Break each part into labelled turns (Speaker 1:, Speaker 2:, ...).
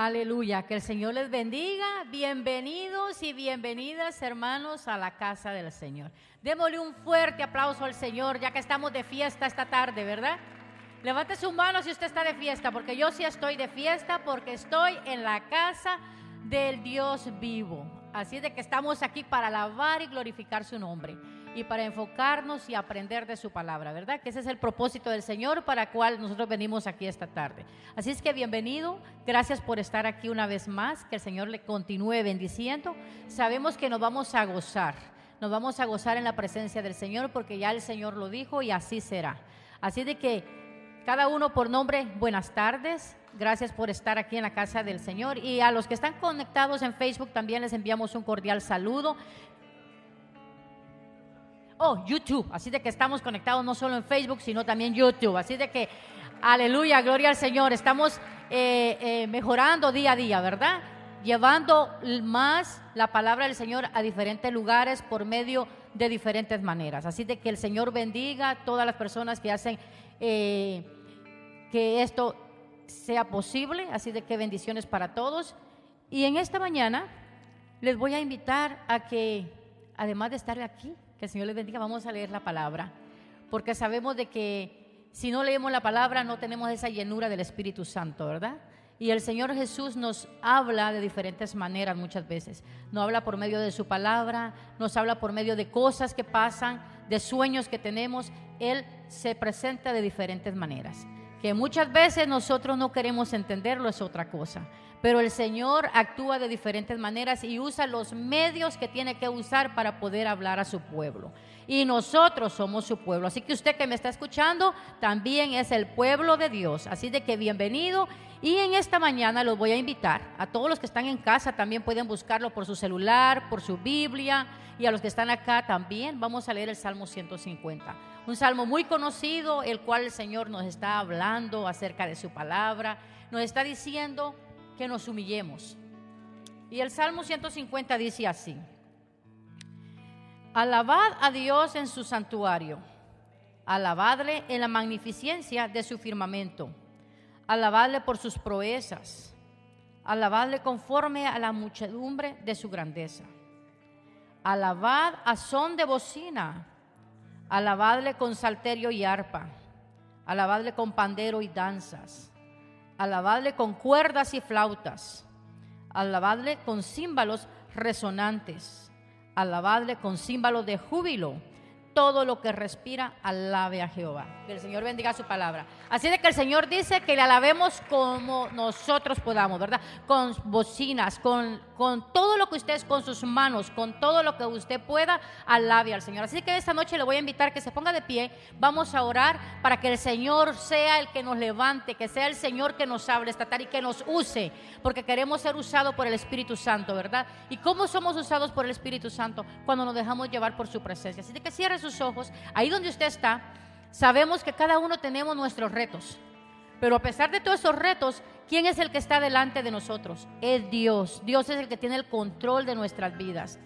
Speaker 1: Aleluya, que el Señor les bendiga. Bienvenidos y bienvenidas, hermanos, a la casa del Señor. Démosle un fuerte aplauso al Señor, ya que estamos de fiesta esta tarde, ¿verdad? Levante su mano si usted está de fiesta, porque yo sí estoy de fiesta, porque estoy en la casa del Dios vivo. Así de que estamos aquí para alabar y glorificar su nombre y para enfocarnos y aprender de su palabra, ¿verdad? Que ese es el propósito del Señor para el cual nosotros venimos aquí esta tarde. Así es que bienvenido, gracias por estar aquí una vez más, que el Señor le continúe bendiciendo. Sabemos que nos vamos a gozar, nos vamos a gozar en la presencia del Señor porque ya el Señor lo dijo y así será. Así de que cada uno por nombre, buenas tardes. Gracias por estar aquí en la casa del Señor. Y a los que están conectados en Facebook también les enviamos un cordial saludo. Oh, YouTube. Así de que estamos conectados no solo en Facebook, sino también YouTube. Así de que, aleluya, gloria al Señor. Estamos eh, eh, mejorando día a día, ¿verdad? Llevando más la palabra del Señor a diferentes lugares por medio de diferentes maneras. Así de que el Señor bendiga a todas las personas que hacen eh, que esto sea posible. Así de que bendiciones para todos. Y en esta mañana les voy a invitar a que, además de estar aquí, que el Señor les bendiga, vamos a leer la palabra, porque sabemos de que si no leemos la palabra no tenemos esa llenura del Espíritu Santo, ¿verdad? Y el Señor Jesús nos habla de diferentes maneras muchas veces. Nos habla por medio de su palabra, nos habla por medio de cosas que pasan, de sueños que tenemos. Él se presenta de diferentes maneras. Que muchas veces nosotros no queremos entenderlo es otra cosa pero el Señor actúa de diferentes maneras y usa los medios que tiene que usar para poder hablar a su pueblo. Y nosotros somos su pueblo. Así que usted que me está escuchando también es el pueblo de Dios. Así de que bienvenido. Y en esta mañana los voy a invitar a todos los que están en casa, también pueden buscarlo por su celular, por su Biblia. Y a los que están acá también vamos a leer el Salmo 150. Un salmo muy conocido, el cual el Señor nos está hablando acerca de su palabra. Nos está diciendo que nos humillemos. Y el Salmo 150 dice así, alabad a Dios en su santuario, alabadle en la magnificencia de su firmamento, alabadle por sus proezas, alabadle conforme a la muchedumbre de su grandeza, alabad a son de bocina, alabadle con salterio y arpa, alabadle con pandero y danzas alabadle con cuerdas y flautas, alabadle con címbalos resonantes, alabadle con címbalos de júbilo. Todo lo que respira, alabe a Jehová. Que el Señor bendiga su palabra. Así de que el Señor dice que le alabemos como nosotros podamos, ¿verdad? Con bocinas, con, con todo lo que usted, con sus manos, con todo lo que usted pueda, alabe al Señor. Así que esta noche le voy a invitar que se ponga de pie. Vamos a orar para que el Señor sea el que nos levante, que sea el Señor que nos hable esta tarde y que nos use, porque queremos ser usados por el Espíritu Santo, ¿verdad? ¿Y cómo somos usados por el Espíritu Santo? Cuando nos dejamos llevar por su presencia. Así que cierre sus ojos, ahí donde usted está. Sabemos que cada uno tenemos nuestros retos, pero a pesar de todos esos retos, ¿quién es el que está delante de nosotros? Es Dios. Dios es el que tiene el control de nuestras vidas.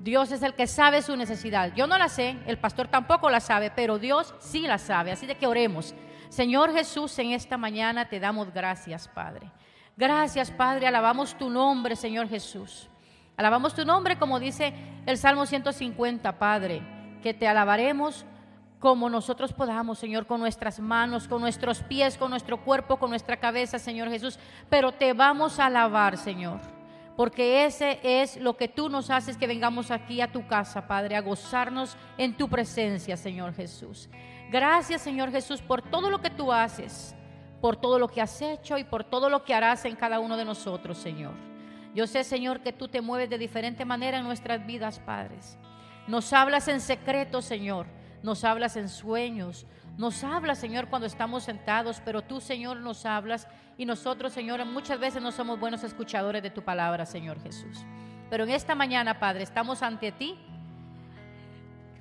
Speaker 1: Dios es el que sabe su necesidad. Yo no la sé, el pastor tampoco la sabe, pero Dios sí la sabe. Así de que oremos. Señor Jesús, en esta mañana te damos gracias, Padre. Gracias, Padre. Alabamos tu nombre, Señor Jesús. Alabamos tu nombre, como dice el Salmo 150, Padre, que te alabaremos como nosotros podamos, Señor, con nuestras manos, con nuestros pies, con nuestro cuerpo, con nuestra cabeza, Señor Jesús. Pero te vamos a alabar, Señor. Porque ese es lo que tú nos haces que vengamos aquí a tu casa, Padre, a gozarnos en tu presencia, Señor Jesús. Gracias, Señor Jesús, por todo lo que tú haces, por todo lo que has hecho y por todo lo que harás en cada uno de nosotros, Señor. Yo sé, Señor, que tú te mueves de diferente manera en nuestras vidas, Padres. Nos hablas en secreto, Señor nos hablas en sueños, nos hablas, Señor, cuando estamos sentados, pero tú, Señor, nos hablas y nosotros, Señor, muchas veces no somos buenos escuchadores de tu palabra, Señor Jesús. Pero en esta mañana, Padre, estamos ante ti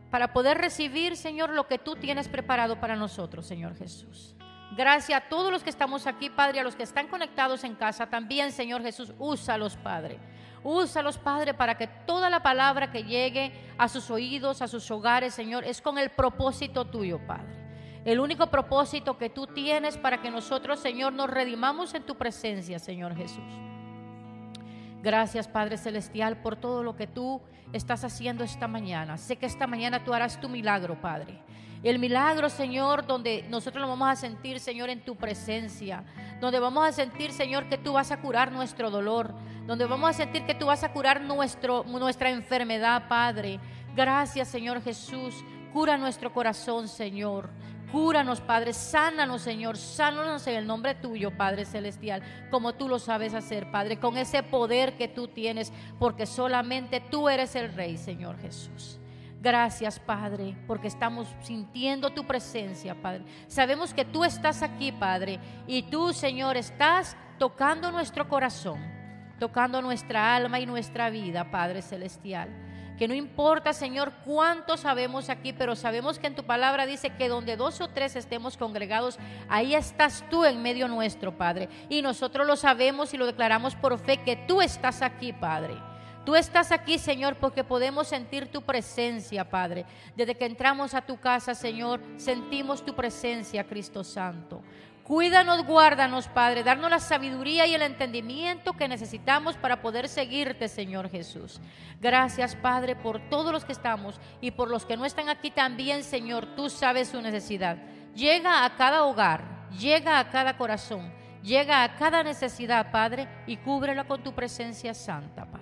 Speaker 1: para poder recibir, Señor, lo que tú tienes preparado para nosotros, Señor Jesús. Gracias a todos los que estamos aquí, Padre, a los que están conectados en casa, también, Señor Jesús, úsalos, Padre. Úsalos, Padre, para que toda la palabra que llegue a sus oídos, a sus hogares, Señor, es con el propósito tuyo, Padre. El único propósito que tú tienes para que nosotros, Señor, nos redimamos en tu presencia, Señor Jesús. Gracias, Padre Celestial, por todo lo que tú estás haciendo esta mañana. Sé que esta mañana tú harás tu milagro, Padre. El milagro, Señor, donde nosotros lo vamos a sentir, Señor, en tu presencia. Donde vamos a sentir, Señor, que tú vas a curar nuestro dolor. Donde vamos a sentir que tú vas a curar nuestro, nuestra enfermedad, Padre. Gracias, Señor Jesús. Cura nuestro corazón, Señor. Cúranos, Padre, sánanos, Señor, sánanos en el nombre tuyo, Padre Celestial, como tú lo sabes hacer, Padre, con ese poder que tú tienes, porque solamente tú eres el Rey, Señor Jesús. Gracias, Padre, porque estamos sintiendo tu presencia, Padre. Sabemos que tú estás aquí, Padre, y tú, Señor, estás tocando nuestro corazón, tocando nuestra alma y nuestra vida, Padre Celestial que no importa, Señor, cuánto sabemos aquí, pero sabemos que en tu palabra dice que donde dos o tres estemos congregados, ahí estás tú en medio nuestro, Padre. Y nosotros lo sabemos y lo declaramos por fe que tú estás aquí, Padre. Tú estás aquí, Señor, porque podemos sentir tu presencia, Padre. Desde que entramos a tu casa, Señor, sentimos tu presencia, Cristo Santo. Cuídanos, guárdanos, Padre, darnos la sabiduría y el entendimiento que necesitamos para poder seguirte, Señor Jesús. Gracias, Padre, por todos los que estamos y por los que no están aquí también, Señor. Tú sabes su necesidad. Llega a cada hogar, llega a cada corazón, llega a cada necesidad, Padre, y cúbrela con tu presencia santa, Padre.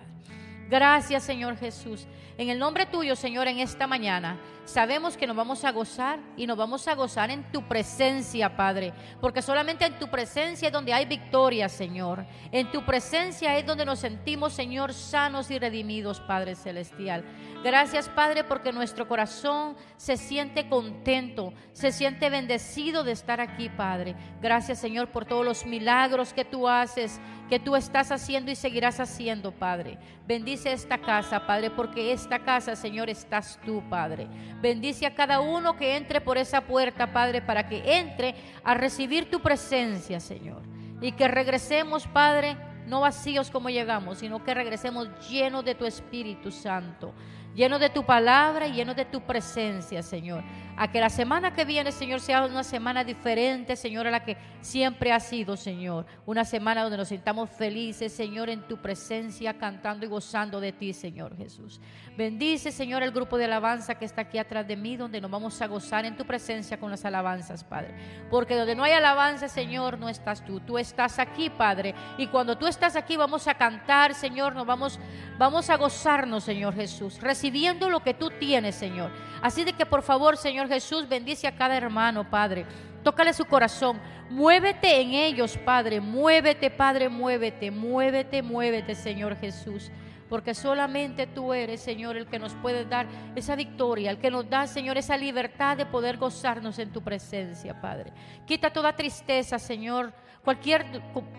Speaker 1: Gracias, Señor Jesús. En el nombre tuyo, Señor, en esta mañana sabemos que nos vamos a gozar y nos vamos a gozar en tu presencia, Padre, porque solamente en tu presencia es donde hay victoria, Señor. En tu presencia es donde nos sentimos, Señor, sanos y redimidos, Padre Celestial. Gracias, Padre, porque nuestro corazón se siente contento, se siente bendecido de estar aquí, Padre. Gracias, Señor, por todos los milagros que tú haces, que tú estás haciendo y seguirás haciendo, Padre. Bendice esta casa, Padre, porque esta casa, Señor, estás tú, Padre. Bendice a cada uno que entre por esa puerta, Padre, para que entre a recibir tu presencia, Señor. Y que regresemos, Padre, no vacíos como llegamos, sino que regresemos llenos de tu Espíritu Santo lleno de tu palabra y lleno de tu presencia, Señor. A que la semana que viene, Señor, sea una semana diferente, Señor, a la que siempre ha sido, Señor. Una semana donde nos sintamos felices, Señor, en tu presencia, cantando y gozando de ti, Señor Jesús. Bendice, Señor, el grupo de alabanza que está aquí atrás de mí, donde nos vamos a gozar en tu presencia con las alabanzas, Padre. Porque donde no hay alabanza, Señor, no estás tú. Tú estás aquí, Padre. Y cuando tú estás aquí, vamos a cantar, Señor, nos vamos, vamos a gozarnos, Señor Jesús recibiendo lo que tú tienes, Señor. Así de que por favor, Señor Jesús, bendice a cada hermano, Padre. Tócale su corazón. Muévete en ellos, Padre. Muévete, Padre, muévete, muévete, muévete, Señor Jesús. Porque solamente tú eres, Señor, el que nos puede dar esa victoria, el que nos da, Señor, esa libertad de poder gozarnos en tu presencia, Padre. Quita toda tristeza, Señor. Cualquier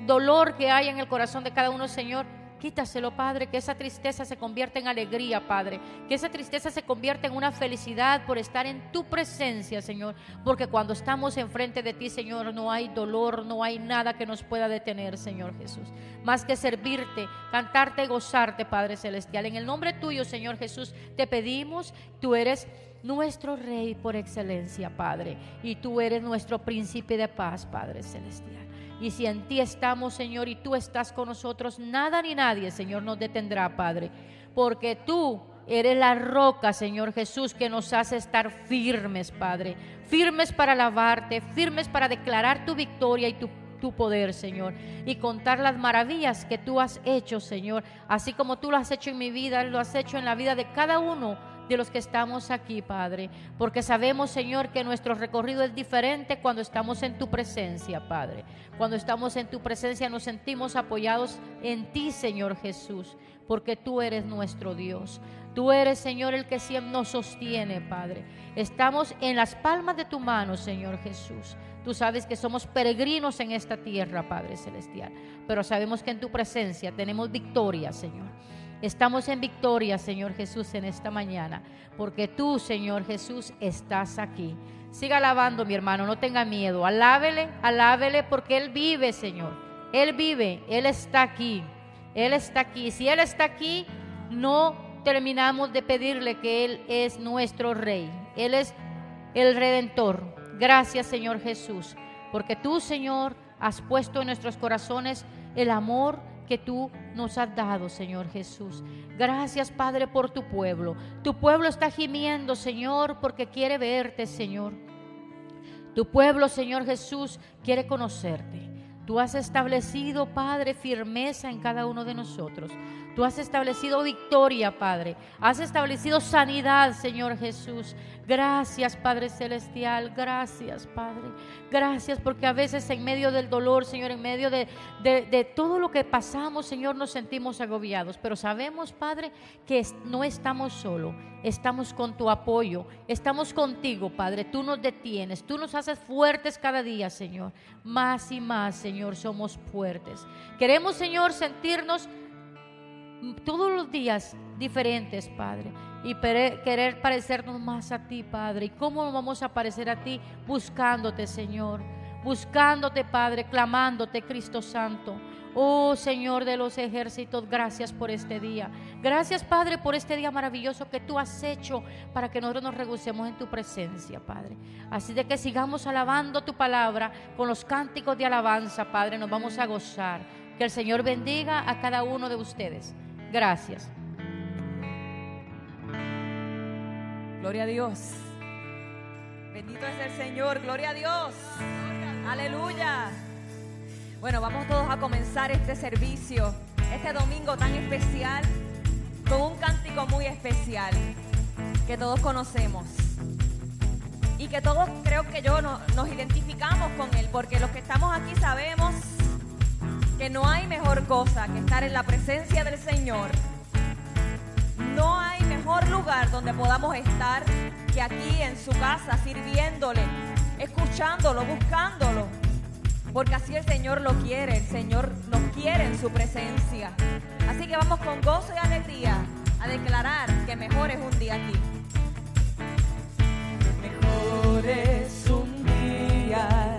Speaker 1: dolor que haya en el corazón de cada uno, Señor Quítaselo, Padre, que esa tristeza se convierta en alegría, Padre. Que esa tristeza se convierta en una felicidad por estar en tu presencia, Señor. Porque cuando estamos enfrente de ti, Señor, no hay dolor, no hay nada que nos pueda detener, Señor Jesús. Más que servirte, cantarte y gozarte, Padre Celestial. En el nombre tuyo, Señor Jesús, te pedimos, tú eres nuestro Rey por excelencia, Padre. Y tú eres nuestro príncipe de paz, Padre Celestial. Y si en ti estamos, Señor, y tú estás con nosotros, nada ni nadie, Señor, nos detendrá, Padre. Porque tú eres la roca, Señor Jesús, que nos hace estar firmes, Padre. Firmes para alabarte, firmes para declarar tu victoria y tu tu poder, Señor, y contar las maravillas que tú has hecho, Señor, así como tú lo has hecho en mi vida, lo has hecho en la vida de cada uno de los que estamos aquí, Padre, porque sabemos, Señor, que nuestro recorrido es diferente cuando estamos en tu presencia, Padre. Cuando estamos en tu presencia nos sentimos apoyados en ti, Señor Jesús, porque tú eres nuestro Dios. Tú eres, Señor, el que siempre nos sostiene, Padre. Estamos en las palmas de tu mano, Señor Jesús. Tú sabes que somos peregrinos en esta tierra, Padre Celestial, pero sabemos que en tu presencia tenemos victoria, Señor. Estamos en victoria, Señor Jesús, en esta mañana, porque tú, Señor Jesús, estás aquí. Siga alabando, mi hermano, no tenga miedo. Alábele, alábele, porque Él vive, Señor. Él vive, Él está aquí. Él está aquí. Si Él está aquí, no terminamos de pedirle que Él es nuestro Rey. Él es el Redentor. Gracias, Señor Jesús, porque tú, Señor, has puesto en nuestros corazones el amor que tú nos has dado, Señor Jesús. Gracias, Padre, por tu pueblo. Tu pueblo está gimiendo, Señor, porque quiere verte, Señor. Tu pueblo, Señor Jesús, quiere conocerte. Tú has establecido, Padre, firmeza en cada uno de nosotros. Tú has establecido victoria, Padre. Has establecido sanidad, Señor Jesús. Gracias, Padre Celestial. Gracias, Padre. Gracias porque a veces en medio del dolor, Señor, en medio de, de, todo lo que pasamos, Señor, nos sentimos agobiados. Pero sabemos, Padre, que no estamos solos. Estamos con tu apoyo. Estamos contigo, Padre. Tú nos detienes. Tú nos haces fuertes cada día, Señor. Más y más, Señor, somos fuertes. Queremos, Señor, sentirnos todos los días diferentes, Padre. Y querer parecernos más a ti, Padre. ¿Y cómo vamos a parecer a ti? Buscándote, Señor. Buscándote, Padre, clamándote, Cristo Santo. Oh Señor de los ejércitos, gracias por este día. Gracias Padre por este día maravilloso que tú has hecho para que nosotros nos regocemos en tu presencia, Padre. Así de que sigamos alabando tu palabra con los cánticos de alabanza, Padre. Nos vamos a gozar. Que el Señor bendiga a cada uno de ustedes. Gracias.
Speaker 2: Gloria a Dios. Bendito es el Señor. Gloria a Dios. Aleluya. Bueno, vamos todos a comenzar este servicio, este domingo tan especial, con un cántico muy especial que todos conocemos. Y que todos creo que yo nos identificamos con él, porque los que estamos aquí sabemos que no hay mejor cosa que estar en la presencia del Señor. No hay lugar donde podamos estar que aquí en su casa, sirviéndole, escuchándolo, buscándolo. Porque así el Señor lo quiere, el Señor nos quiere en su presencia. Así que vamos con gozo y alegría a declarar que mejor es un día aquí. Mejor es un día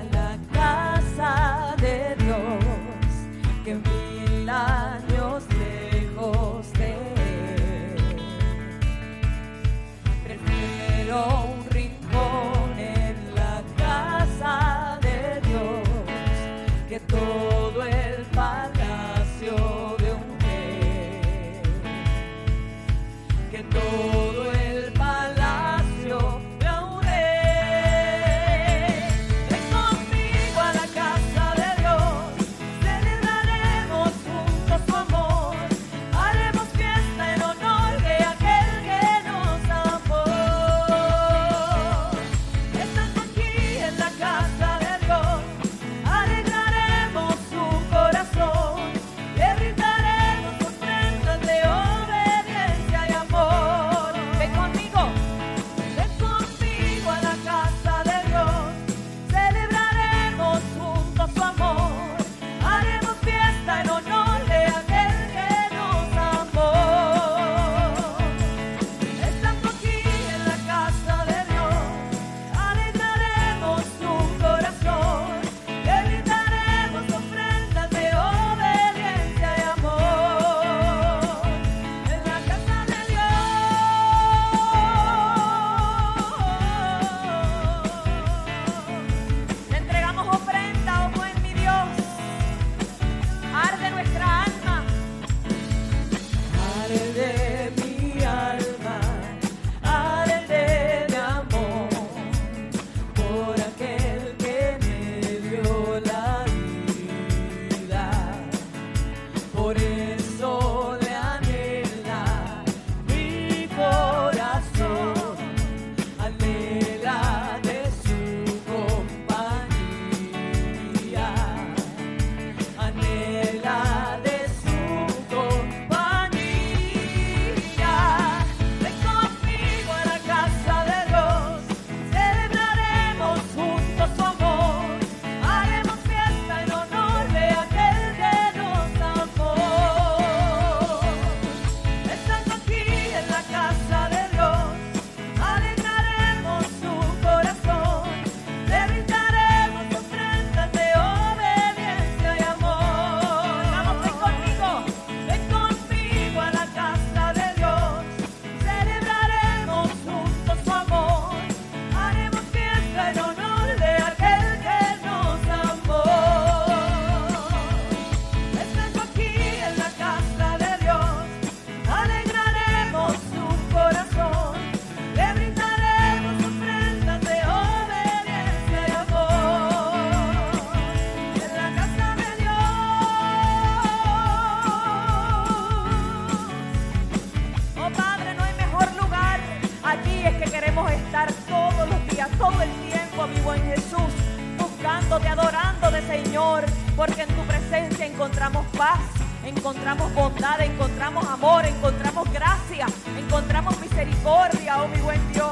Speaker 2: alabándote, adorándote, Señor, porque en tu presencia encontramos paz, encontramos bondad, encontramos amor, encontramos gracia, encontramos misericordia, oh mi buen Dios.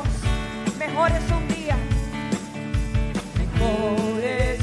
Speaker 2: Mejor es un día.
Speaker 3: Mejor es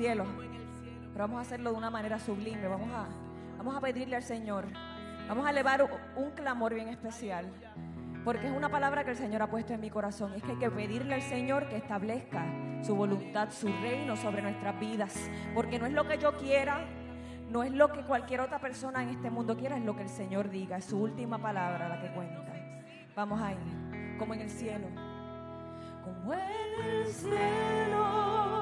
Speaker 2: cielo. Pero vamos a hacerlo de una manera sublime. Vamos a, vamos a pedirle al Señor. Vamos a elevar un, clamor bien especial. Porque es una palabra que el Señor ha puesto en mi corazón. Es que hay que pedirle al Señor que establezca su voluntad, su reino sobre nuestras vidas. Porque no es lo que yo quiera, no es lo que cualquier otra persona en este mundo quiera, es lo que el Señor diga. Es su última palabra la que cuenta. Vamos a ir, como en el cielo.
Speaker 4: como en el cielo.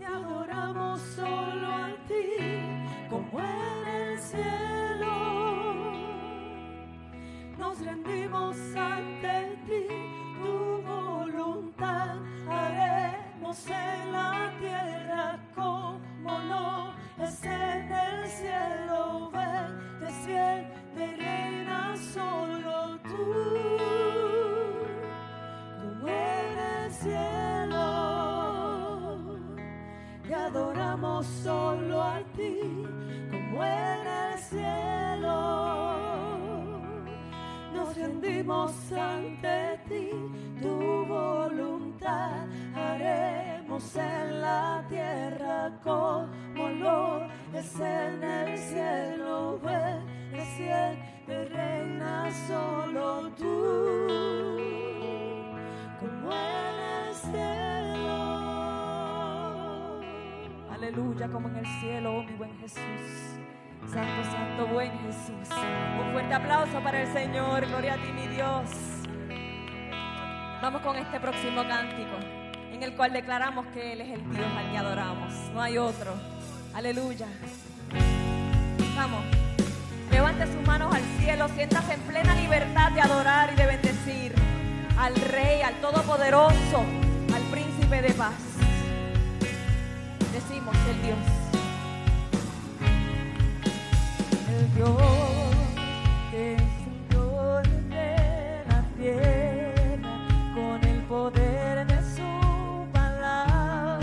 Speaker 4: Te adoramos solo a ti, como en el cielo. Nos rendimos ante ti, tu voluntad haremos en la tierra como no es en el cielo. Ven, desciende, reina solo tú como en el cielo. Adoramos solo a ti, como en el cielo. Nos rendimos ante ti, tu voluntad haremos en la tierra como lo es en el cielo. Ven, desciende, reina solo tú como en el cielo.
Speaker 2: Aleluya, como en el cielo, oh mi buen Jesús. Santo, santo, buen Jesús. Un fuerte aplauso para el Señor. Gloria a ti, mi Dios. Vamos con este próximo cántico, en el cual declaramos que Él es el Dios al que adoramos. No hay otro. Aleluya. Vamos. Levante sus manos al cielo, siéntase en plena libertad de adorar y de bendecir al Rey, al Todopoderoso, al Príncipe de paz. El Dios.
Speaker 4: El Dios que Señor de la tierra con el poder de su palabra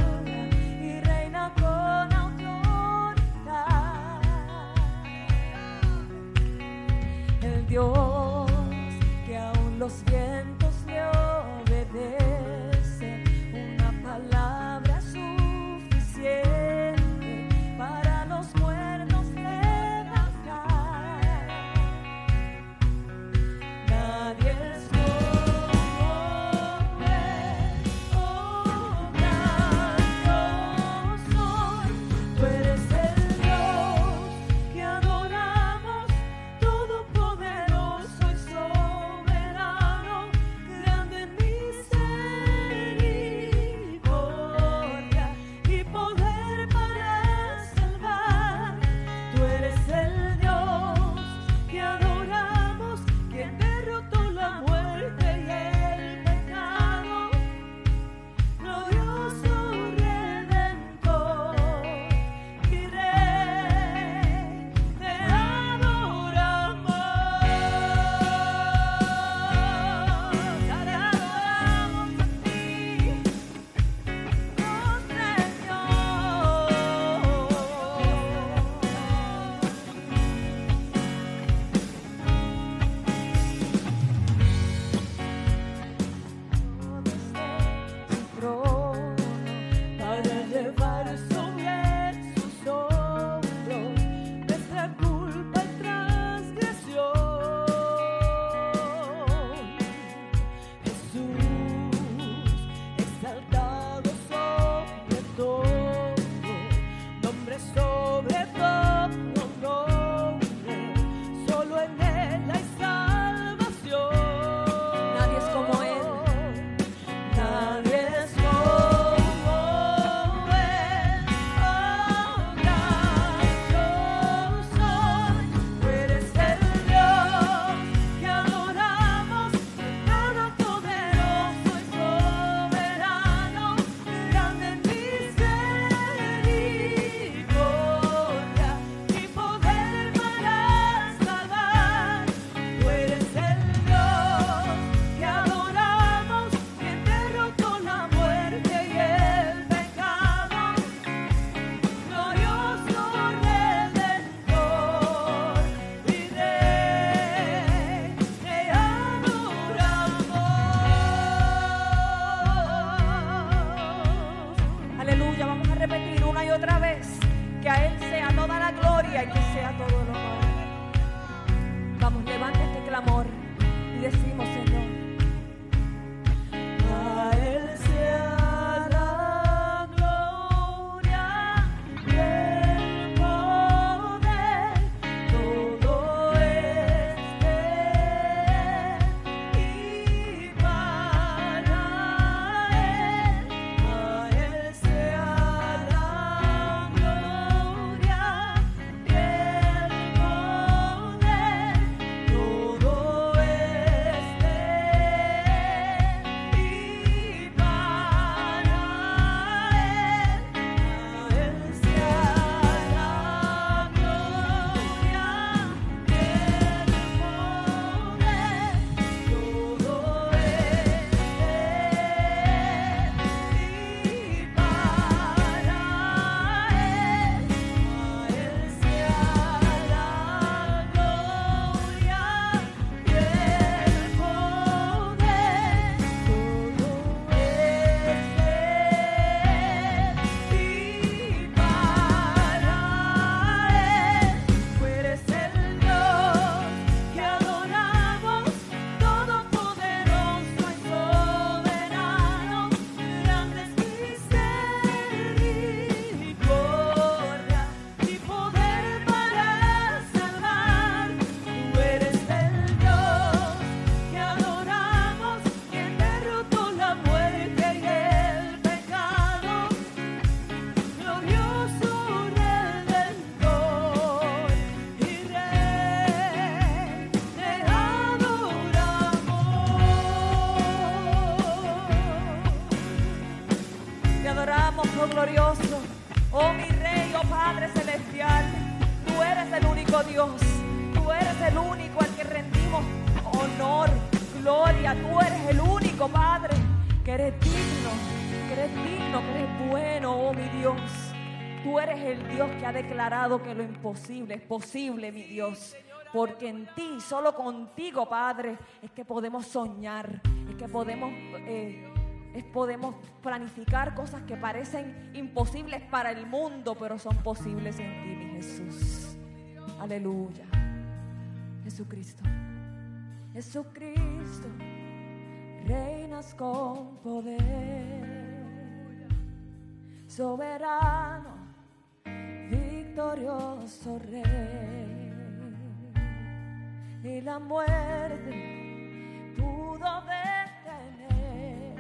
Speaker 4: y reina con autoridad. El Dios que aún los vientos le obedecen, posible, es
Speaker 2: posible, mi Dios. Porque en ti, solo contigo, Padre, es que podemos soñar, es que podemos, eh, es podemos planificar cosas que parecen imposibles para el mundo, pero son posibles en ti, mi Jesús. Aleluya. Jesucristo. Jesucristo, reinas con poder, soberano victorioso rey. Y la muerte pudo detener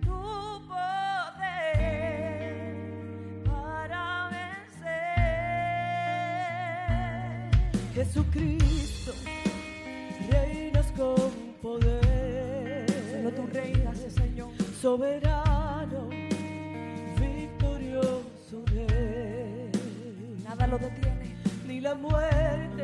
Speaker 2: tu poder para vencer.
Speaker 3: Jesucristo, reinas con poder.
Speaker 2: Solo tú reinas, Señor.
Speaker 3: Soberano.
Speaker 2: lo detiene,
Speaker 3: ni la muerte.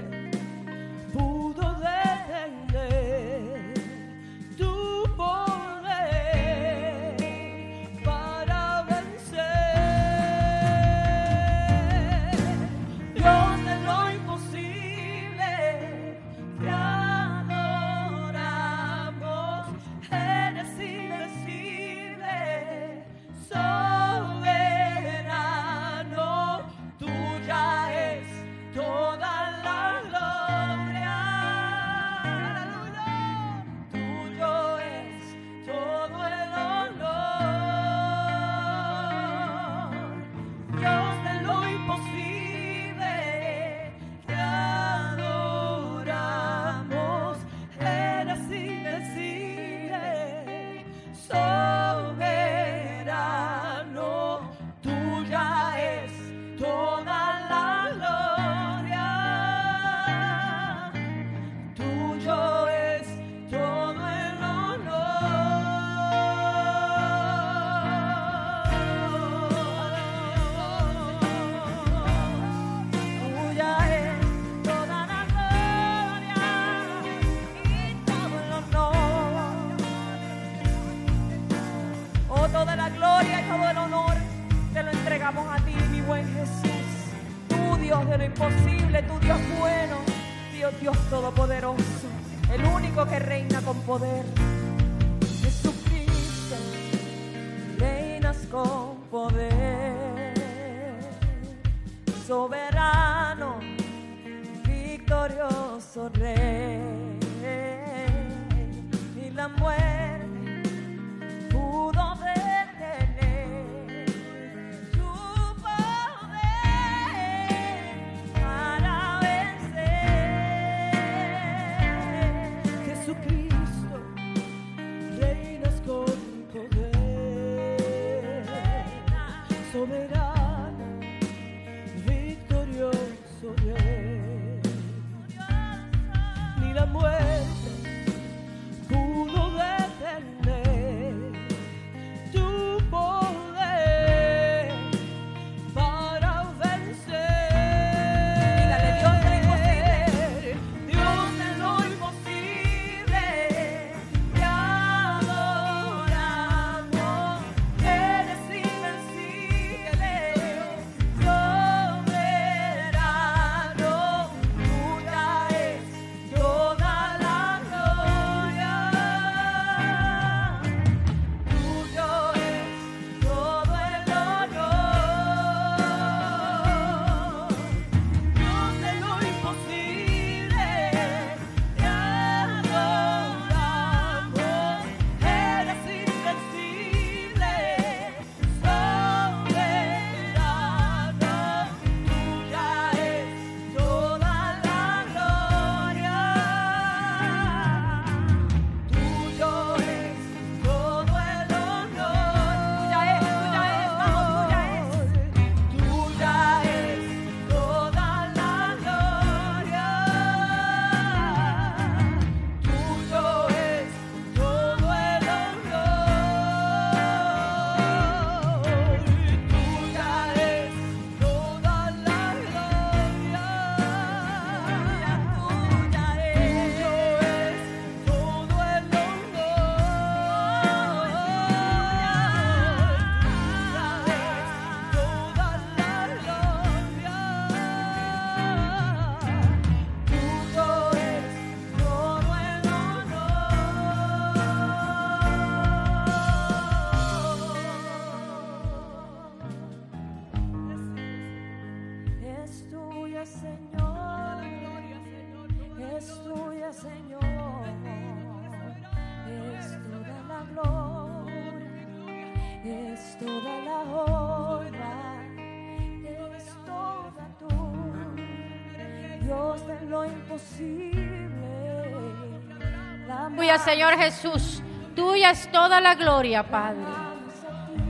Speaker 3: Señor
Speaker 1: Jesús. Tuya es toda la gloria, Padre.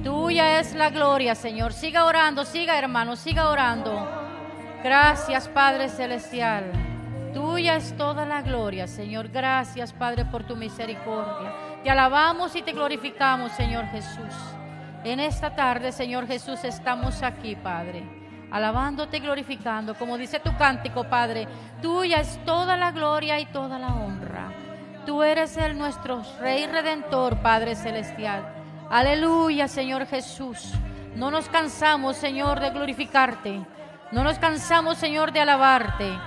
Speaker 1: Tuya es la gloria, Señor. Siga orando, siga hermano, siga orando. Gracias, Padre Celestial. Tuya es toda la gloria, Señor. Gracias, Padre, por tu misericordia. Te alabamos y te glorificamos, Señor Jesús. En esta tarde, Señor Jesús, estamos aquí, Padre. Alabándote y glorificando, como dice tu cántico, Padre. Tuya es toda la gloria y toda la honra. Tú eres el nuestro Rey Redentor, Padre Celestial. Aleluya, Señor Jesús. No nos cansamos, Señor, de glorificarte. No nos cansamos, Señor, de alabarte.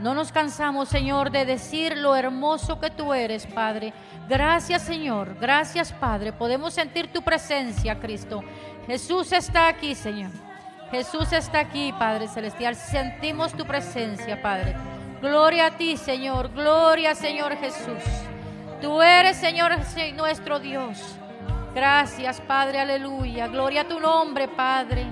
Speaker 1: No nos cansamos, Señor, de decir lo hermoso que tú eres, Padre. Gracias, Señor. Gracias, Padre. Podemos sentir tu presencia, Cristo. Jesús está aquí, Señor. Jesús está aquí, Padre Celestial. Sentimos tu presencia, Padre. Gloria a ti, Señor. Gloria, Señor Jesús. Tú eres, Señor, nuestro Dios. Gracias, Padre, aleluya. Gloria a tu nombre, Padre.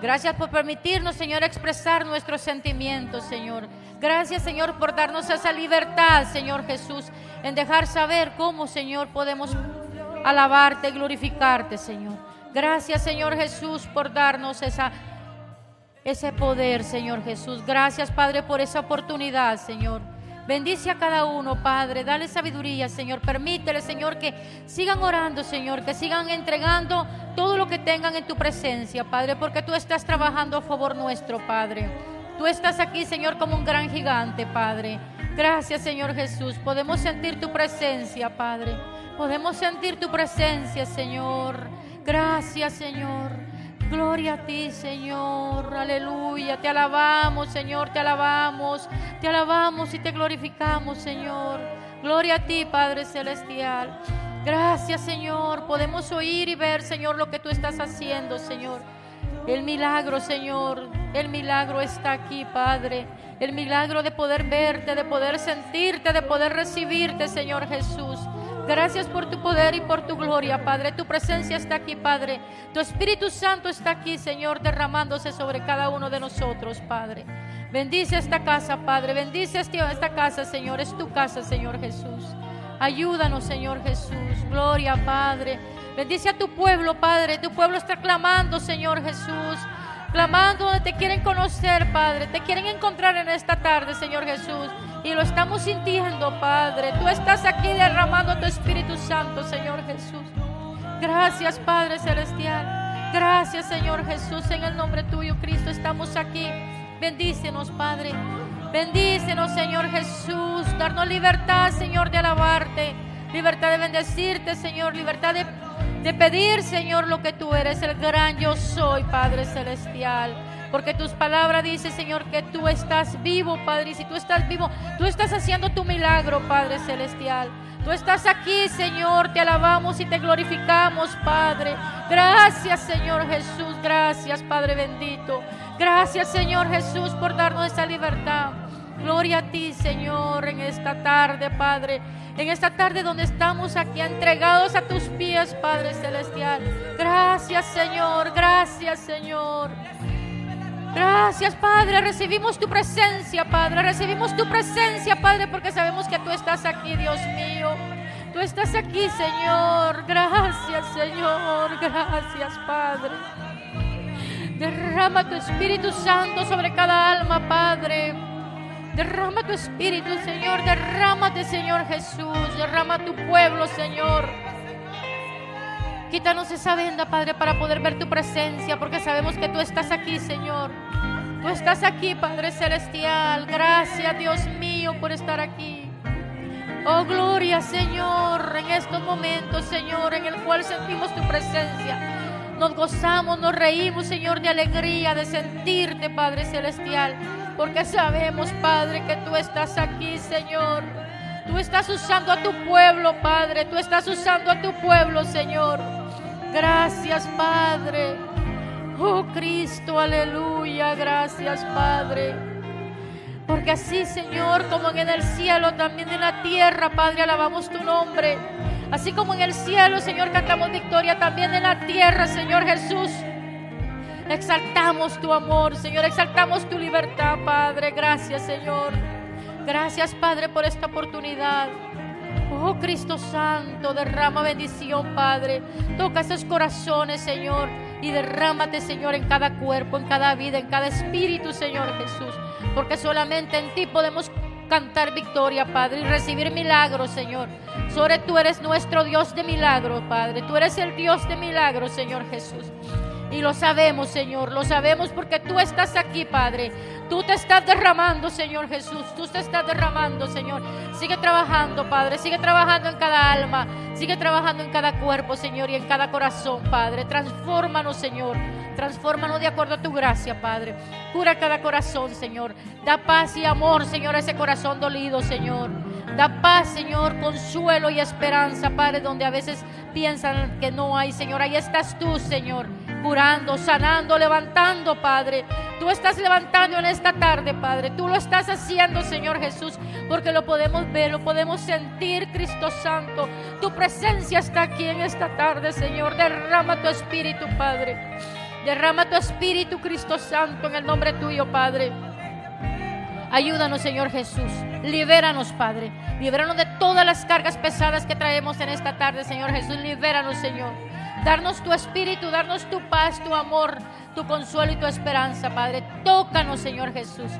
Speaker 1: Gracias por permitirnos, Señor, expresar nuestros sentimientos, Señor. Gracias, Señor, por darnos esa libertad, Señor Jesús, en dejar saber cómo, Señor, podemos alabarte y glorificarte, Señor. Gracias, Señor Jesús, por darnos esa, ese poder, Señor Jesús. Gracias, Padre, por esa oportunidad, Señor. Bendice a cada uno, Padre. Dale sabiduría, Señor. Permítele, Señor, que sigan orando, Señor. Que sigan entregando todo lo que tengan en tu presencia, Padre. Porque tú estás trabajando a favor nuestro, Padre. Tú estás aquí, Señor, como un gran gigante, Padre. Gracias, Señor Jesús. Podemos sentir tu presencia, Padre. Podemos sentir tu presencia, Señor. Gracias, Señor. Gloria a ti, Señor. Aleluya. Te alabamos, Señor. Te alabamos. Te alabamos y te glorificamos, Señor. Gloria a ti, Padre Celestial. Gracias, Señor. Podemos oír y ver, Señor, lo que tú estás haciendo, Señor. El milagro, Señor. El milagro está aquí, Padre. El milagro de poder verte, de poder sentirte, de poder recibirte, Señor Jesús. Gracias por tu poder y por tu gloria, Padre. Tu presencia está aquí, Padre. Tu Espíritu Santo está aquí, Señor, derramándose sobre cada uno de nosotros, Padre. Bendice esta casa, Padre. Bendice este- esta casa, Señor. Es tu casa, Señor Jesús. Ayúdanos, Señor Jesús. Gloria, Padre. Bendice a tu pueblo, Padre. Tu pueblo está clamando, Señor Jesús. Clamando donde te quieren conocer, Padre. Te quieren encontrar en esta tarde, Señor Jesús. Y lo estamos sintiendo, Padre. Tú estás aquí derramando tu Espíritu Santo, Señor Jesús. Gracias, Padre Celestial. Gracias, Señor Jesús. En el nombre tuyo, Cristo, estamos aquí. Bendícenos, Padre. Bendícenos, Señor Jesús. Darnos libertad, Señor, de alabarte. Libertad de bendecirte, Señor. Libertad de, de pedir, Señor, lo que tú eres. El gran yo soy, Padre Celestial. Porque tus palabras dicen, Señor, que tú estás vivo, Padre. Y si tú estás vivo, tú estás haciendo tu milagro, Padre Celestial. Tú estás aquí, Señor. Te alabamos y te glorificamos, Padre. Gracias, Señor Jesús. Gracias, Padre bendito. Gracias, Señor Jesús, por darnos esa libertad. Gloria a ti, Señor, en esta tarde, Padre. En esta tarde donde estamos aquí entregados a tus pies, Padre Celestial. Gracias, Señor. Gracias, Señor. Gracias, Padre. Recibimos tu presencia, Padre. Recibimos tu presencia, Padre, porque sabemos que tú estás aquí, Dios mío. Tú estás aquí, Señor. Gracias, Señor. Gracias, Padre. Derrama tu Espíritu Santo sobre cada alma, Padre. Derrama tu Espíritu, Señor. Derrámate, Señor Jesús. Derrama tu pueblo, Señor. Quítanos esa venda, Padre, para poder ver tu presencia, porque sabemos que tú estás aquí, Señor. Tú estás aquí, Padre Celestial. Gracias, Dios mío, por estar aquí. Oh, gloria, Señor, en estos momentos, Señor, en el cual sentimos tu presencia. Nos gozamos, nos reímos, Señor, de alegría, de sentirte, Padre Celestial, porque sabemos, Padre, que tú estás aquí, Señor. Tú estás usando a tu pueblo, Padre. Tú estás usando a tu pueblo, Señor. Gracias, Padre. Oh Cristo, aleluya. Gracias, Padre. Porque así, Señor, como en el cielo, también en la tierra, Padre, alabamos tu nombre. Así como en el cielo, Señor, cantamos victoria, también en la tierra, Señor Jesús. Exaltamos tu amor, Señor, exaltamos tu libertad, Padre. Gracias, Señor. Gracias, Padre, por esta oportunidad. Oh Cristo Santo, derrama bendición, Padre. Toca esos corazones, Señor, y derrámate, Señor, en cada cuerpo, en cada vida, en cada espíritu, Señor Jesús. Porque solamente en ti podemos cantar victoria, Padre, y recibir milagros, Señor. Sobre tú eres nuestro Dios de milagros, Padre. Tú eres el Dios de milagros, Señor Jesús. Y lo sabemos, Señor, lo sabemos porque tú estás aquí, Padre. Tú te estás derramando, Señor Jesús. Tú te estás derramando, Señor. Sigue trabajando, Padre. Sigue trabajando en cada alma. Sigue trabajando en cada cuerpo, Señor, y en cada corazón, Padre. Transfórmanos, Señor. Transfórmanos de acuerdo a tu gracia, Padre. Cura cada corazón, Señor. Da paz y amor, Señor, a ese corazón dolido, Señor. Da paz, Señor, consuelo y esperanza, Padre, donde a veces piensan que no hay, Señor. Ahí estás tú, Señor curando, sanando, levantando, Padre. Tú estás levantando en esta tarde, Padre. Tú lo estás haciendo, Señor Jesús, porque lo podemos ver, lo podemos sentir, Cristo Santo. Tu presencia está aquí en esta tarde, Señor. Derrama tu espíritu, Padre. Derrama tu espíritu, Cristo Santo, en el nombre tuyo, Padre. Ayúdanos, Señor Jesús. Libéranos, Padre. Libéranos de todas las cargas pesadas que traemos en esta tarde, Señor Jesús. Libéranos, Señor. Darnos tu espíritu, darnos tu paz, tu amor, tu consuelo y tu esperanza, Padre. Tócanos, Señor Jesús.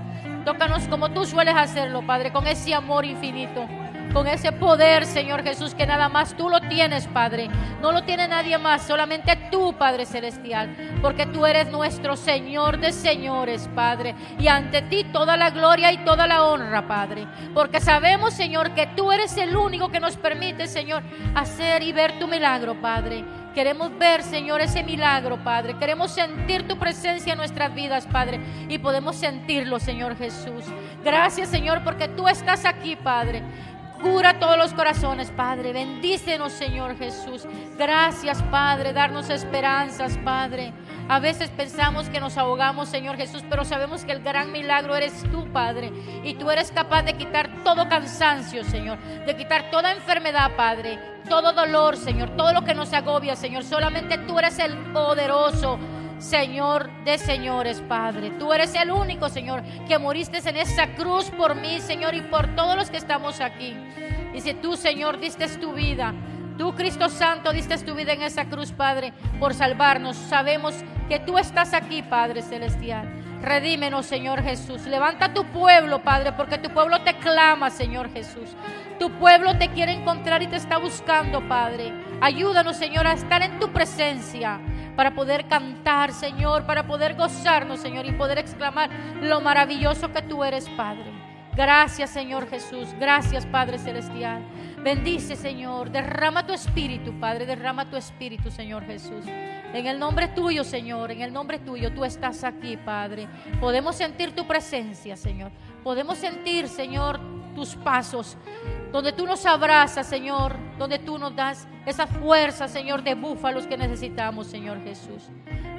Speaker 1: Tócanos como tú sueles hacerlo, Padre, con ese amor infinito con ese poder, Señor Jesús, que nada más tú lo tienes, Padre. No lo tiene nadie más, solamente tú, Padre Celestial, porque tú eres nuestro Señor de señores, Padre. Y ante ti toda la gloria y toda la honra, Padre. Porque sabemos, Señor, que tú eres el único que nos permite, Señor, hacer y ver tu milagro, Padre. Queremos ver, Señor, ese milagro, Padre. Queremos sentir tu presencia en nuestras vidas, Padre. Y podemos sentirlo, Señor Jesús. Gracias, Señor, porque tú estás aquí, Padre. Cura todos los corazones, Padre. Bendícenos, Señor Jesús. Gracias, Padre. Darnos esperanzas, Padre. A veces pensamos que nos ahogamos, Señor Jesús, pero sabemos que el gran milagro eres tú, Padre. Y tú eres capaz de quitar todo cansancio, Señor. De quitar toda enfermedad, Padre. Todo dolor, Señor. Todo lo que nos agobia, Señor. Solamente tú eres el poderoso Señor de señores, Padre. Tú eres el único, Señor, que moriste en esa cruz por mí, Señor, y por todos los que estamos aquí. Y si tú, Señor, diste tu vida, tú, Cristo Santo, diste tu vida en esa cruz, Padre, por salvarnos. Sabemos que tú estás aquí, Padre Celestial. Redímenos, Señor Jesús. Levanta tu pueblo, Padre, porque tu pueblo te clama, Señor Jesús. Tu pueblo te quiere encontrar y te está buscando, Padre. Ayúdanos, Señor, a estar en tu presencia para poder cantar, Señor, para poder gozarnos, Señor, y poder exclamar lo maravilloso que tú eres, Padre. Gracias, Señor Jesús. Gracias, Padre Celestial. Bendice, Señor. Derrama tu espíritu, Padre. Derrama tu espíritu, Señor Jesús. En el nombre tuyo, Señor. En el nombre tuyo, tú estás aquí, Padre. Podemos sentir tu presencia, Señor. Podemos sentir, Señor, tus pasos donde tú nos abrazas, Señor, donde tú nos das esa fuerza, Señor, de búfalos que necesitamos, Señor Jesús.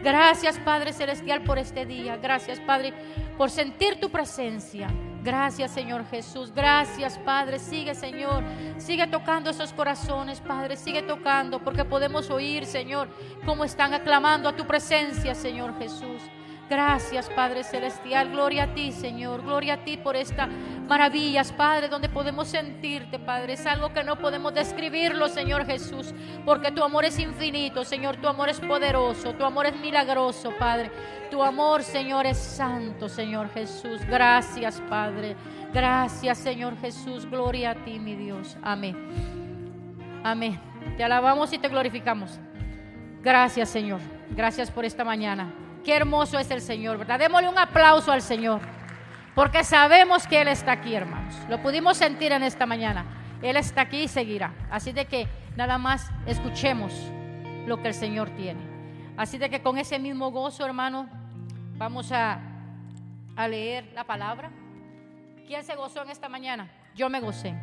Speaker 1: Gracias, Padre Celestial, por este día. Gracias, Padre, por sentir tu presencia. Gracias, Señor Jesús. Gracias, Padre. Sigue, Señor. Sigue tocando esos corazones, Padre. Sigue tocando porque podemos oír, Señor, cómo están aclamando a tu presencia, Señor Jesús. Gracias, Padre Celestial. Gloria a ti, Señor. Gloria a ti por estas maravillas, Padre, donde podemos sentirte, Padre. Es algo que no podemos describirlo, Señor Jesús, porque tu amor es infinito, Señor. Tu amor es poderoso, tu amor es milagroso, Padre. Tu amor, Señor, es santo, Señor Jesús. Gracias, Padre. Gracias, Señor Jesús. Gloria a ti, mi Dios. Amén. Amén. Te alabamos y te glorificamos. Gracias, Señor. Gracias por esta mañana. Qué hermoso es el Señor, ¿verdad? Démosle un aplauso al Señor, porque sabemos que Él está aquí, hermanos. Lo pudimos sentir en esta mañana. Él está aquí y seguirá. Así de que nada más escuchemos lo que el Señor tiene. Así de que con ese mismo gozo, hermano, vamos a, a leer la palabra. ¿Quién se gozó en esta mañana? Yo me gocé.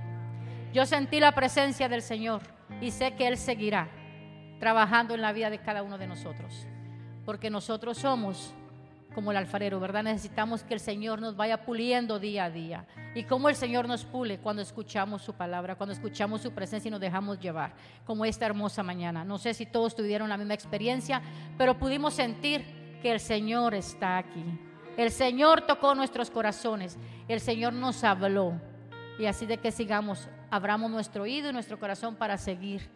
Speaker 1: Yo sentí la presencia del Señor y sé que Él seguirá trabajando en la vida de cada uno de nosotros porque nosotros somos como el alfarero, ¿verdad? Necesitamos que el Señor nos vaya puliendo día a día. Y como el Señor nos pule cuando escuchamos su palabra, cuando escuchamos su presencia y nos dejamos llevar, como esta hermosa mañana. No sé si todos tuvieron la misma experiencia, pero pudimos sentir que el Señor está aquí. El Señor tocó nuestros corazones, el Señor nos habló. Y así de que sigamos, abramos nuestro oído y nuestro corazón para seguir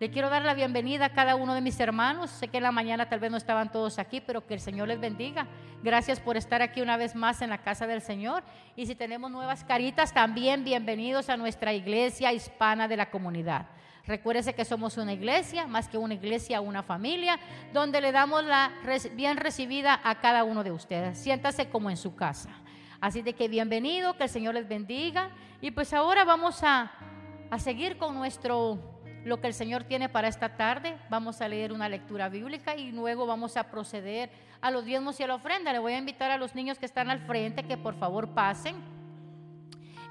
Speaker 1: le quiero dar la bienvenida a cada uno de mis hermanos. Sé que en la mañana tal vez no estaban todos aquí, pero que el Señor les bendiga. Gracias por estar aquí una vez más en la casa del Señor. Y si tenemos nuevas caritas, también bienvenidos a nuestra iglesia hispana de la comunidad. Recuérdese que somos una iglesia, más que una iglesia, una familia, donde le damos la bien recibida a cada uno de ustedes. Siéntase como en su casa. Así de que bienvenido, que el Señor les bendiga. Y pues ahora vamos a, a seguir con nuestro lo que el Señor tiene para esta tarde. Vamos a leer una lectura bíblica y luego vamos a proceder a los diezmos y a la ofrenda. Le voy a invitar a los niños que están al frente que por favor pasen.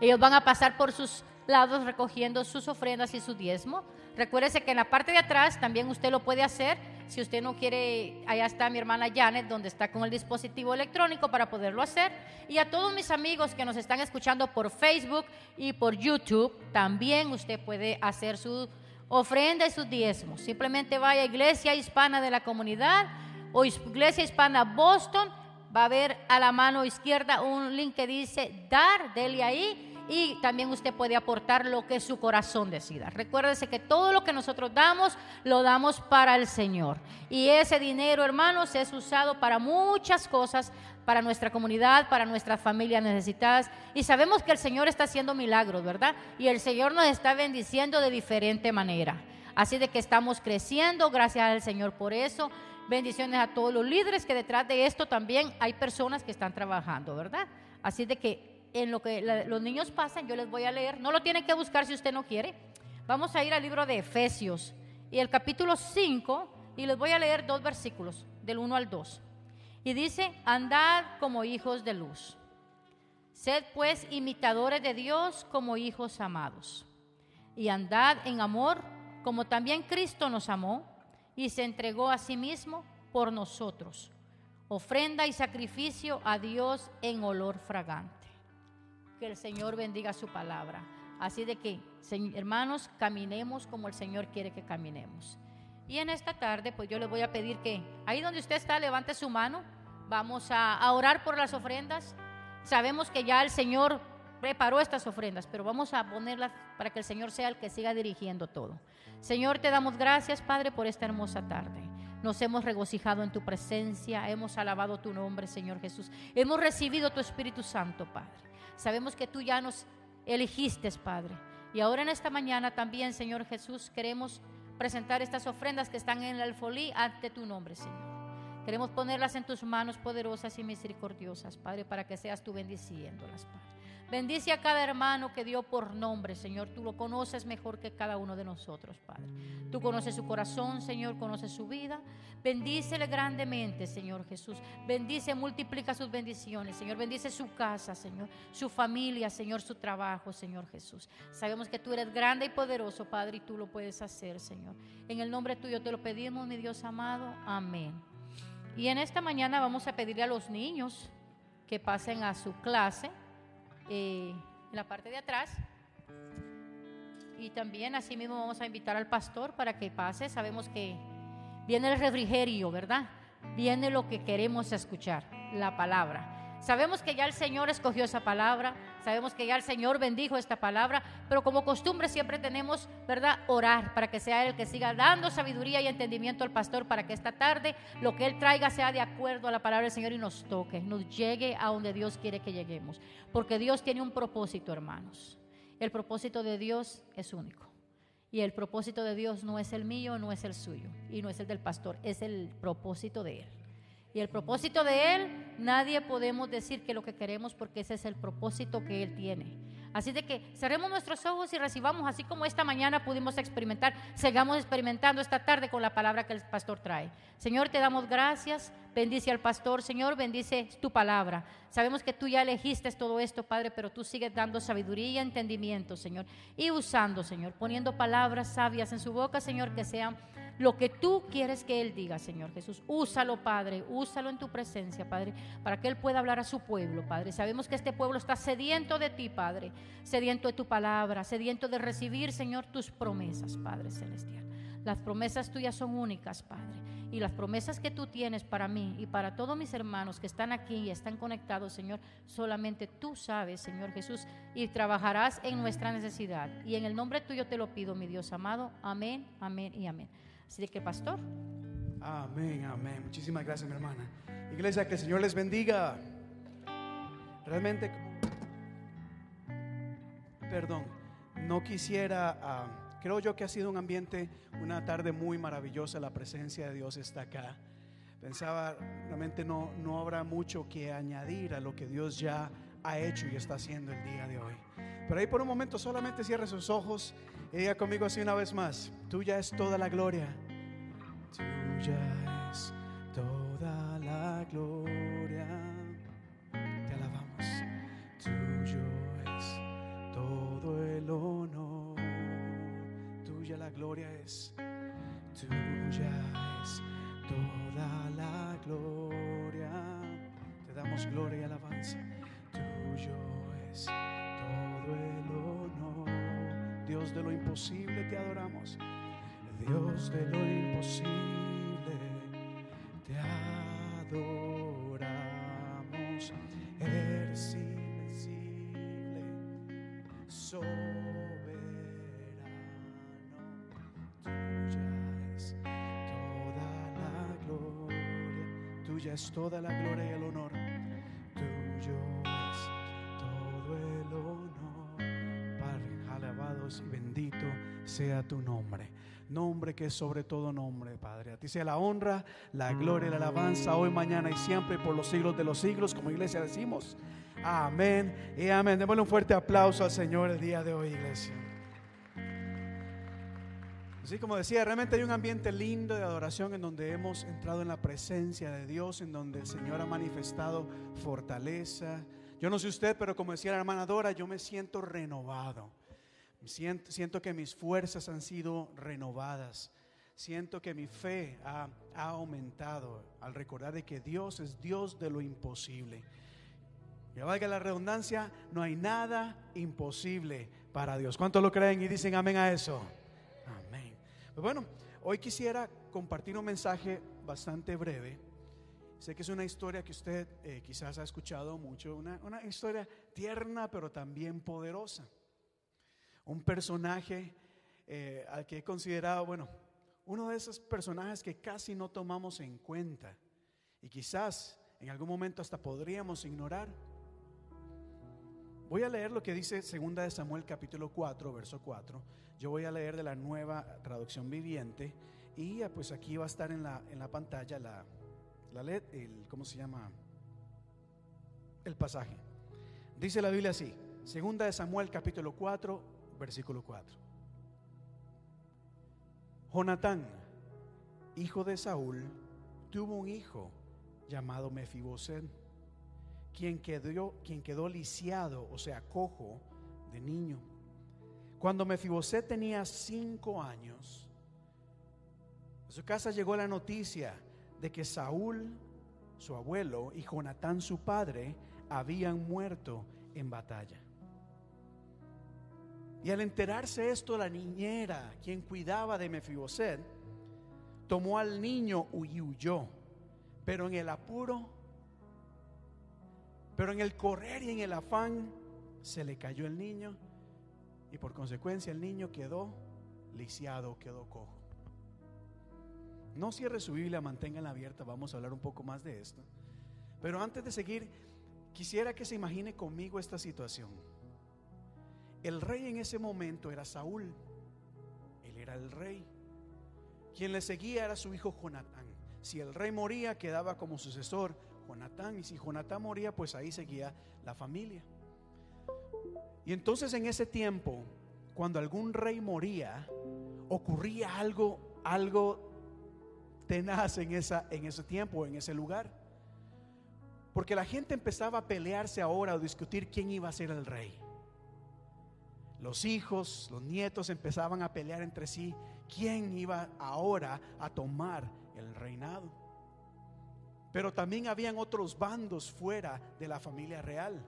Speaker 1: Ellos van a pasar por sus lados recogiendo sus ofrendas y su diezmo. Recuérdese que en la parte de atrás también usted lo puede hacer. Si usted no quiere, allá está mi hermana Janet, donde está con el dispositivo electrónico para poderlo hacer. Y a todos mis amigos que nos están escuchando por Facebook y por YouTube, también usted puede hacer su ofrenda y sus diezmos. Simplemente vaya a Iglesia Hispana de la Comunidad o Iglesia Hispana Boston. Va a ver a la mano izquierda un link que dice dar, dele ahí. Y también usted puede aportar lo que su corazón decida. Recuérdese que todo lo que nosotros damos, lo damos para el Señor. Y ese dinero, hermanos, es usado para muchas cosas, para nuestra comunidad, para nuestras familias necesitadas. Y sabemos que el Señor está haciendo milagros, ¿verdad? Y el Señor nos está bendiciendo de diferente manera. Así de que estamos creciendo, gracias al Señor por eso. Bendiciones a todos los líderes que detrás de esto también hay personas que están trabajando, ¿verdad? Así de que en lo que los niños pasan, yo les voy a leer. No lo tienen que buscar si usted no quiere. Vamos a ir al libro de Efesios y el capítulo 5 y les voy a leer dos versículos, del 1 al 2. Y dice, andad como hijos de luz. Sed pues imitadores de Dios como hijos amados. Y andad en amor como también Cristo nos amó y se entregó a sí mismo por nosotros. Ofrenda y sacrificio a Dios en olor fragante. Que el Señor bendiga su palabra. Así de que, hermanos, caminemos como el Señor quiere que caminemos. Y en esta tarde, pues yo le voy a pedir que ahí donde usted está, levante su mano. Vamos a, orar por las ofrendas. Sabemos que ya el Señor preparó estas ofrendas, pero vamos a ponerlas para que el Señor sea el que siga dirigiendo todo. Señor, te damos gracias, Padre, por esta hermosa tarde. Nos hemos regocijado en tu presencia, hemos alabado tu nombre, Señor Jesús. Hemos recibido tu Espíritu Santo, Padre. Sabemos que tú ya nos elegiste, Padre. Y ahora en esta mañana también, Señor Jesús, queremos presentar estas ofrendas que están en el alfolí ante tu nombre, Señor. Queremos ponerlas en tus manos poderosas y misericordiosas, Padre, para que seas tú bendiciéndolas, Padre. Bendice a cada hermano que dio por nombre, Señor. Tú lo conoces mejor que cada uno de nosotros, Padre. Tú conoces su corazón, Señor, conoces su vida. Bendícele grandemente, Señor Jesús. Bendice, multiplica sus bendiciones, Señor. Bendice su casa, Señor. Su familia, Señor, su trabajo, Señor Jesús. Sabemos que tú eres grande y poderoso, Padre, y tú lo puedes hacer, Señor. En el nombre tuyo te lo pedimos, mi Dios amado. Amén. Y en esta mañana vamos a pedirle a los niños que pasen a su clase eh, en la parte de atrás. Y también así mismo vamos a invitar al pastor para que pase. Sabemos que viene el refrigerio, ¿verdad? Viene lo que queremos escuchar, la palabra. Sabemos que ya el Señor escogió esa palabra, sabemos que ya el Señor bendijo esta palabra, pero como costumbre siempre tenemos, ¿verdad?, orar para que sea el que siga dando sabiduría y entendimiento al pastor para que esta tarde lo que Él traiga sea de acuerdo a la palabra del Señor y nos toque, nos llegue a donde Dios quiere que lleguemos. Porque Dios tiene un propósito, hermanos. El propósito de Dios es único. Y el propósito de Dios no es el mío, no es el suyo, y no es el del pastor, es el propósito de Él. Y el propósito de Él, nadie podemos decir que lo que queremos porque ese es el propósito que Él tiene. Así de que cerremos nuestros ojos y recibamos, así como esta mañana pudimos experimentar, sigamos experimentando esta tarde con la palabra que el pastor trae. Señor, te damos gracias, bendice al pastor, Señor, bendice tu palabra. Sabemos que tú ya elegiste todo esto, Padre, pero tú sigues dando sabiduría y entendimiento, Señor, y usando, Señor, poniendo palabras sabias en su boca, Señor, que sean lo que tú quieres que Él diga, Señor Jesús. Úsalo, Padre, úsalo en tu presencia, Padre, para que Él pueda hablar a su pueblo, Padre. Sabemos que este pueblo está sediento de ti, Padre, sediento de tu palabra, sediento de recibir, Señor, tus promesas, Padre Celestial. Las promesas tuyas son únicas, Padre. Y las promesas que tú tienes para mí y para todos mis hermanos que están aquí y están conectados, Señor, solamente tú sabes, Señor Jesús, y trabajarás en nuestra necesidad. Y en el nombre tuyo te lo pido, mi Dios amado. Amén, amén y amén. Así que, pastor.
Speaker 5: Amén, amén. Muchísimas gracias, mi hermana. Iglesia, que el Señor les bendiga. Realmente, perdón, no quisiera, ah, creo yo que ha sido un ambiente, una tarde muy maravillosa, la presencia de Dios está acá. Pensaba, realmente no, no habrá mucho que añadir a lo que Dios ya ha hecho y está haciendo el día de hoy. Pero ahí por un momento solamente cierre sus ojos y diga conmigo así una vez más, tuya es toda la gloria. Tuya es toda la gloria. Te alabamos. Tuyo es todo el honor. Tuya la gloria es. Tuya es toda la gloria. Te damos gloria y alabanza. Tuyo es. Dios de lo imposible te adoramos. Dios de lo imposible, te adoramos. Eres invencible, soberano. Tuya es toda la gloria, tuya es toda la gloria y el honor. Sea tu nombre. Nombre que es sobre todo nombre, Padre. A ti sea la honra, la gloria la alabanza hoy, mañana y siempre por los siglos de los siglos, como iglesia decimos. Amén y amén. Démosle un fuerte aplauso al Señor el día de hoy, iglesia. Así como decía, realmente hay un ambiente lindo de adoración en donde hemos entrado en la presencia de Dios, en donde el Señor ha manifestado fortaleza. Yo no sé usted, pero como decía la hermana Dora, yo me siento renovado. Siento, siento que mis fuerzas han sido renovadas. Siento que mi fe ha, ha aumentado al recordar de que Dios es Dios de lo imposible. Ya valga la redundancia, no hay nada imposible para Dios. ¿Cuántos lo creen y dicen amén a eso? Amén. Pues bueno, hoy quisiera compartir un mensaje bastante breve. Sé que es una historia que usted eh, quizás ha escuchado mucho, una, una historia tierna pero también poderosa. Un personaje eh, al que he considerado, bueno, uno de esos personajes que casi no tomamos en cuenta y quizás en algún momento hasta podríamos ignorar. Voy a leer lo que dice segunda de Samuel capítulo 4, verso 4. Yo voy a leer de la nueva traducción viviente y ah, pues aquí va a estar en la, en la pantalla la, la LED, el, ¿cómo se llama? El pasaje. Dice la Biblia así, segunda de Samuel capítulo 4, versículo 4. Jonatán, hijo de Saúl, tuvo un hijo llamado Mefiboset, quien quedó, quien quedó lisiado, o sea, cojo de niño. Cuando Mefiboset tenía cinco años, a su casa llegó la noticia de que Saúl, su abuelo, y Jonatán, su padre, habían muerto en batalla. Y al enterarse esto, la niñera, quien cuidaba de Mefiboset, tomó al niño y huyó. Pero en el apuro, pero en el correr y en el afán, se le cayó el niño y por consecuencia el niño quedó lisiado, quedó cojo. No cierre su Biblia, manténganla abierta, vamos a hablar un poco más de esto. Pero antes de seguir, quisiera que se imagine conmigo esta situación. El rey en ese momento era Saúl. Él era el rey. Quien le seguía era su hijo Jonatán. Si el rey moría, quedaba como sucesor Jonatán. Y si Jonatán moría, pues ahí seguía la familia. Y entonces en ese tiempo, cuando algún rey moría, ocurría algo, algo tenaz en, esa, en ese tiempo, en ese lugar. Porque la gente empezaba a pelearse ahora o discutir quién iba a ser el rey. Los hijos, los nietos empezaban a pelear entre sí quién iba ahora a tomar el reinado. Pero también habían otros bandos fuera de la familia real,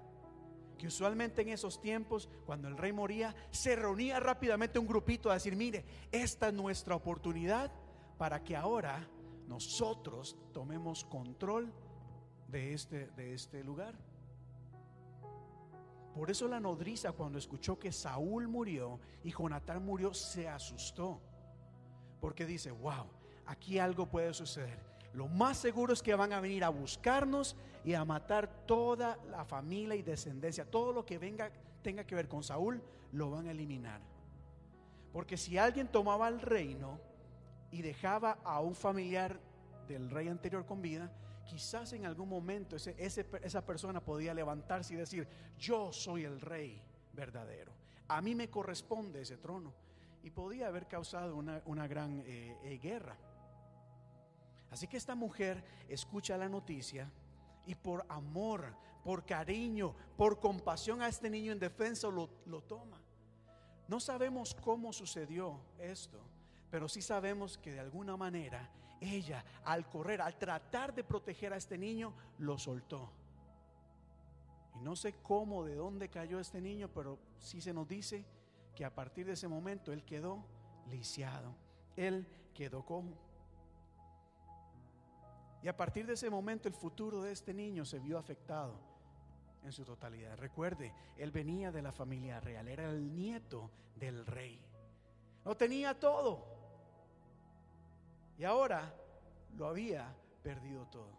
Speaker 5: que usualmente en esos tiempos, cuando el rey moría, se reunía rápidamente un grupito a decir, mire, esta es nuestra oportunidad para que ahora nosotros tomemos control de este, de este lugar. Por eso la nodriza cuando escuchó que Saúl murió y Jonatán murió se asustó. Porque dice, wow, aquí algo puede suceder. Lo más seguro es que van a venir a buscarnos y a matar toda la familia y descendencia. Todo lo que venga tenga que ver con Saúl, lo van a eliminar. Porque si alguien tomaba el reino y dejaba a un familiar del rey anterior con vida, quizás en algún momento ese, esa persona podía levantarse y decir, yo soy el rey verdadero, a mí me corresponde ese trono. Y podía haber causado una, gran eh, eh, guerra. Así que esta mujer escucha la noticia y por amor, por cariño, por compasión a este niño en defensa lo, lo toma. No sabemos cómo sucedió esto, pero sí sabemos que de alguna manera ella al correr, al tratar de proteger a este niño, lo soltó. Y no sé cómo, de dónde cayó este niño, pero sí se nos dice que a partir de ese momento él quedó lisiado, él quedó cojo. Y a partir de ese momento el futuro de este niño se vio afectado en su totalidad. Recuerde, él venía de la familia real, era el nieto del rey. Lo tenía todo. Y ahora lo había perdido todo.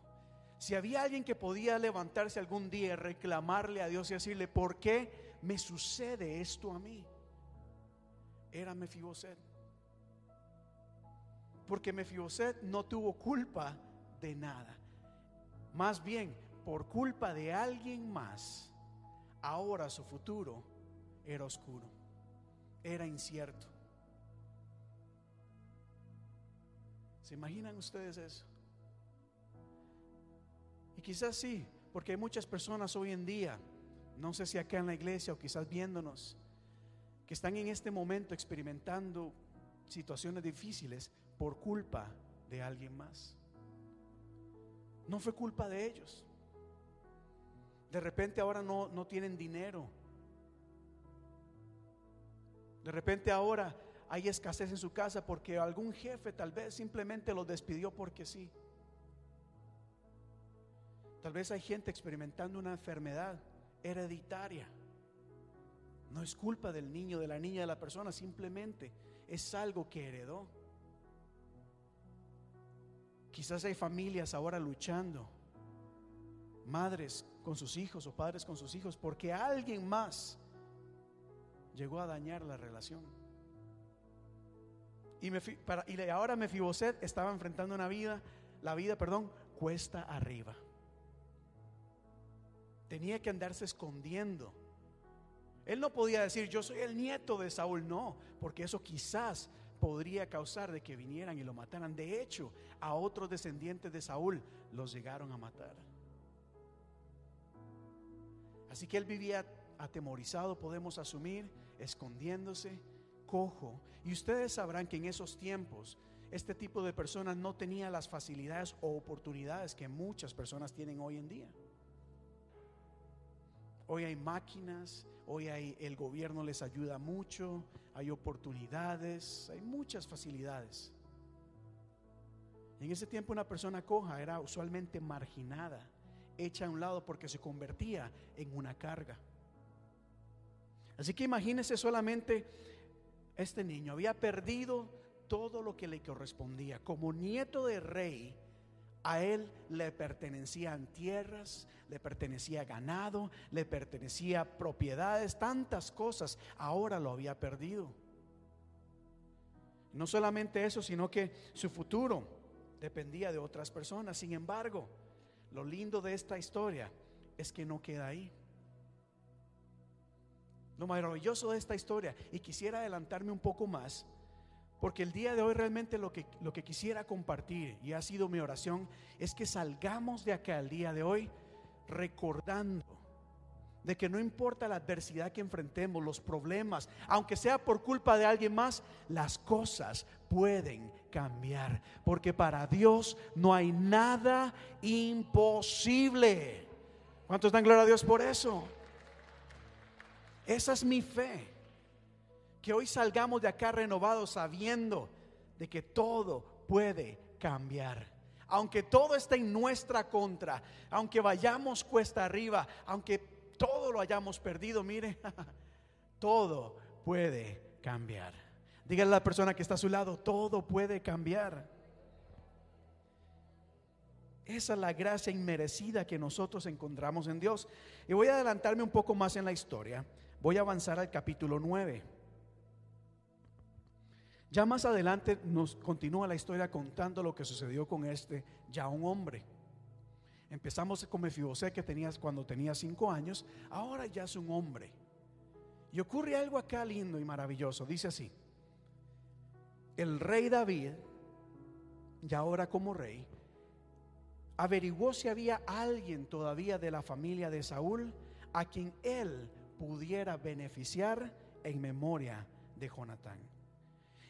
Speaker 5: Si había alguien que podía levantarse algún día y reclamarle a Dios y decirle, ¿por qué me sucede esto a mí? Era Mefiboset. Porque Mefiboset no tuvo culpa de nada. Más bien, por culpa de alguien más, ahora su futuro era oscuro, era incierto. ¿Se imaginan ustedes eso? Y quizás sí, porque hay muchas personas hoy en día, no sé si acá en la iglesia o quizás viéndonos, que están en este momento experimentando situaciones difíciles por culpa de alguien más. No fue culpa de ellos. De repente ahora no, no tienen dinero. De repente ahora hay escasez en su casa porque algún jefe tal vez simplemente los despidió porque sí. Tal vez hay gente experimentando una enfermedad hereditaria. No es culpa del niño, de la niña, de la persona, simplemente es algo que heredó. Quizás hay familias ahora luchando, madres con sus hijos o padres con sus hijos, porque alguien más llegó a dañar la relación. Y, me, para, ahora Mefiboset estaba enfrentando una vida, la vida, perdón, cuesta arriba. Tenía que andarse escondiendo. Él no podía decir, yo soy el nieto de Saúl, no, porque eso quizás podría causar de que vinieran y lo mataran. De hecho, a otros descendientes de Saúl los llegaron a matar. Así que él vivía atemorizado, podemos asumir, escondiéndose cojo. Y ustedes sabrán que en esos tiempos este tipo de personas no tenía las facilidades o oportunidades que muchas personas tienen hoy en día. Hoy hay máquinas, hoy hay el gobierno les ayuda mucho, hay oportunidades, hay muchas facilidades. En ese tiempo una persona coja era usualmente marginada, hecha a un lado porque se convertía en una carga. Así que imagínese solamente este niño había perdido todo lo que le correspondía. Como nieto de rey, a él le pertenecían tierras, le pertenecía ganado, le pertenecía propiedades, tantas cosas. Ahora lo había perdido. No solamente eso, sino que su futuro dependía de otras personas. Sin embargo, lo lindo de esta historia es que no queda ahí. Lo maravilloso de esta historia, y quisiera adelantarme un poco más, porque el día de hoy realmente lo que, lo que quisiera compartir, y ha sido mi oración, es que salgamos de acá el día de hoy recordando de que no importa la adversidad que enfrentemos, los problemas, aunque sea por culpa de alguien más, las cosas pueden cambiar. Porque para Dios no hay nada imposible. ¿Cuántos dan gloria a Dios por eso? Esa es mi fe. Que hoy salgamos de acá renovados sabiendo de que todo puede cambiar. Aunque todo esté en nuestra contra, aunque vayamos cuesta arriba, aunque todo lo hayamos perdido, mire, todo puede cambiar. Dígale a la persona que está a su lado, todo puede cambiar. Esa es la gracia inmerecida que nosotros encontramos en Dios. Y voy a adelantarme un poco más en la historia. Voy a avanzar al capítulo 9. Ya más adelante nos continúa la historia contando lo que sucedió con este ya un hombre. Empezamos con Mefiboset que tenías cuando tenía cinco años, ahora ya es un hombre. Y ocurre algo acá lindo y maravilloso. Dice así: El rey David, ya ahora como rey, averiguó si había alguien todavía de la familia de Saúl a quien él pudiera beneficiar en memoria de Jonatán.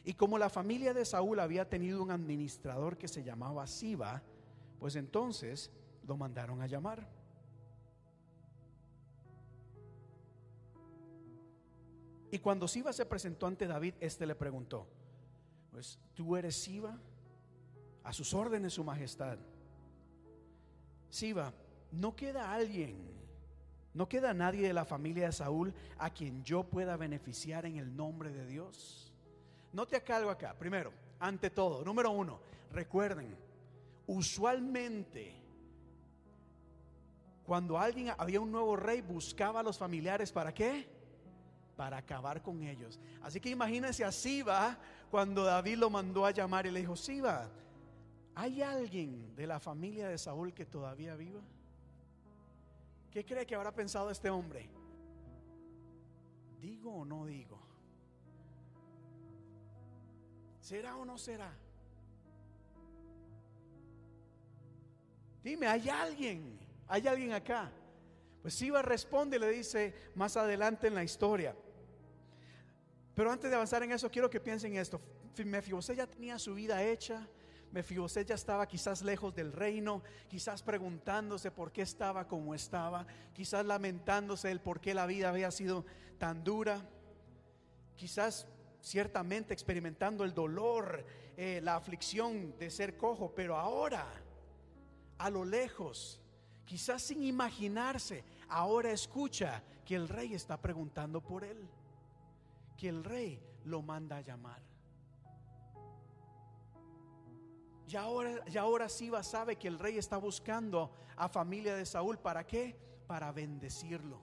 Speaker 5: Y como la familia de Saúl había tenido un administrador que se llamaba Siba, pues entonces lo mandaron a llamar. Y cuando Siba se presentó ante David, éste le preguntó, pues tú eres Siba, a sus órdenes su majestad. Siba, no queda alguien, no queda nadie de la familia de Saúl a quien yo pueda beneficiar en el nombre de Dios. Note acá algo acá. Primero, ante todo, número uno, recuerden, usualmente cuando alguien había un nuevo rey buscaba a los familiares para qué? Para acabar con ellos. Así que imagínense a Siba cuando David lo mandó a llamar y le dijo, Siba, ¿Hay alguien de la familia de Saúl que todavía viva? ¿Qué cree que habrá pensado este hombre? ¿Digo o no digo? ¿Será o no será? Dime, ¿hay alguien? ¿Hay alguien acá? Pues Siba responde le dice más adelante en la historia. Pero antes de avanzar en eso, quiero que piensen esto. Mefiboset ya tenía su vida hecha, Mefiboset ya estaba quizás lejos del reino, quizás preguntándose por qué estaba como estaba, quizás lamentándose el por qué la vida había sido tan dura, quizás ciertamente experimentando el dolor, eh, la aflicción de ser cojo, pero ahora, a lo lejos, quizás sin imaginarse, ahora escucha que el rey está preguntando por él, que el rey lo manda a llamar. Y ahora, y ahora Siba sabe que el rey está buscando a familia de Saúl. ¿Para qué? Para bendecirlo.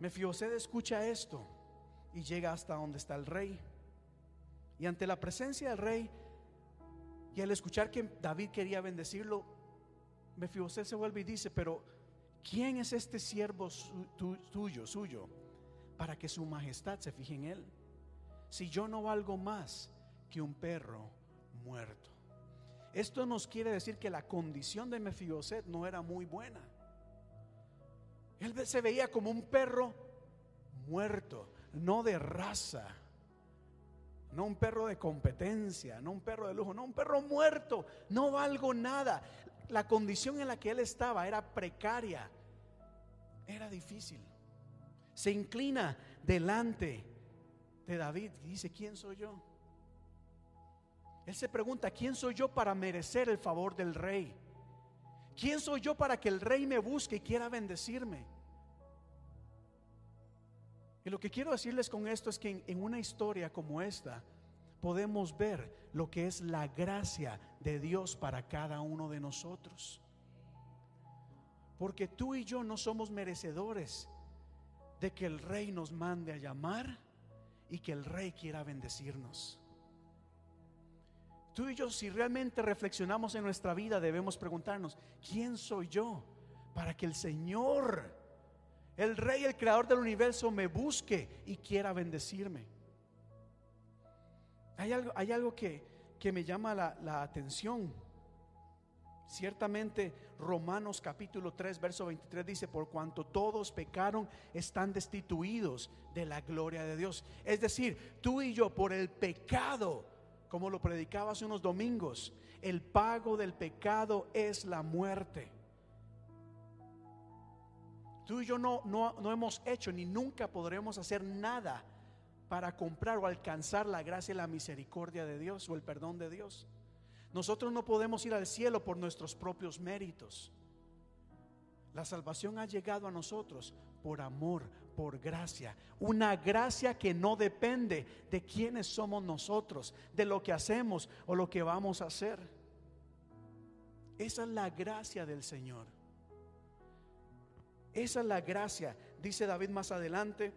Speaker 5: Mefiboset escucha esto y llega hasta donde está el rey. Y ante la presencia del rey y al escuchar que David quería bendecirlo, Mefiboset se vuelve y dice, pero ¿quién es este siervo tuyo, suyo, para que su majestad se fije en él? Si yo no valgo más que un perro muerto. Esto nos quiere decir que la condición de Mefiboset no era muy buena. Él se veía como un perro muerto, no de raza, no un perro de competencia, no un perro de lujo, no un perro muerto, no valgo nada. La condición en la que él estaba era precaria, era difícil. Se inclina delante de David y dice, ¿quién soy yo? Él se pregunta, ¿quién soy yo para merecer el favor del rey? ¿Quién soy yo para que el rey me busque y quiera bendecirme? Y lo que quiero decirles con esto es que en, una historia como esta podemos ver lo que es la gracia de Dios para cada uno de nosotros. Porque tú y yo no somos merecedores de que el rey nos mande a llamar y que el rey quiera bendecirnos. Tú y yo, si realmente reflexionamos en nuestra vida, debemos preguntarnos, ¿quién soy yo para que el Señor, el Rey, el Creador del universo, me busque y quiera bendecirme? Hay algo, hay algo que, que me llama la, la atención Ciertamente Romanos capítulo 3 verso 23 dice, por cuanto todos pecaron, están destituidos de la gloria de Dios. Es decir, tú y yo por el pecado, como lo predicaba hace unos domingos, el pago del pecado es la muerte. Tú y yo no, no, no hemos hecho ni nunca podremos hacer nada para comprar o alcanzar la gracia y la misericordia de Dios o el perdón de Dios. Nosotros no podemos ir al cielo por nuestros propios méritos. La salvación ha llegado a nosotros por amor, por gracia. Una gracia que no depende de quiénes somos nosotros, de lo que hacemos o lo que vamos a hacer. Esa es la gracia del Señor. Esa es la gracia. Dice David más adelante.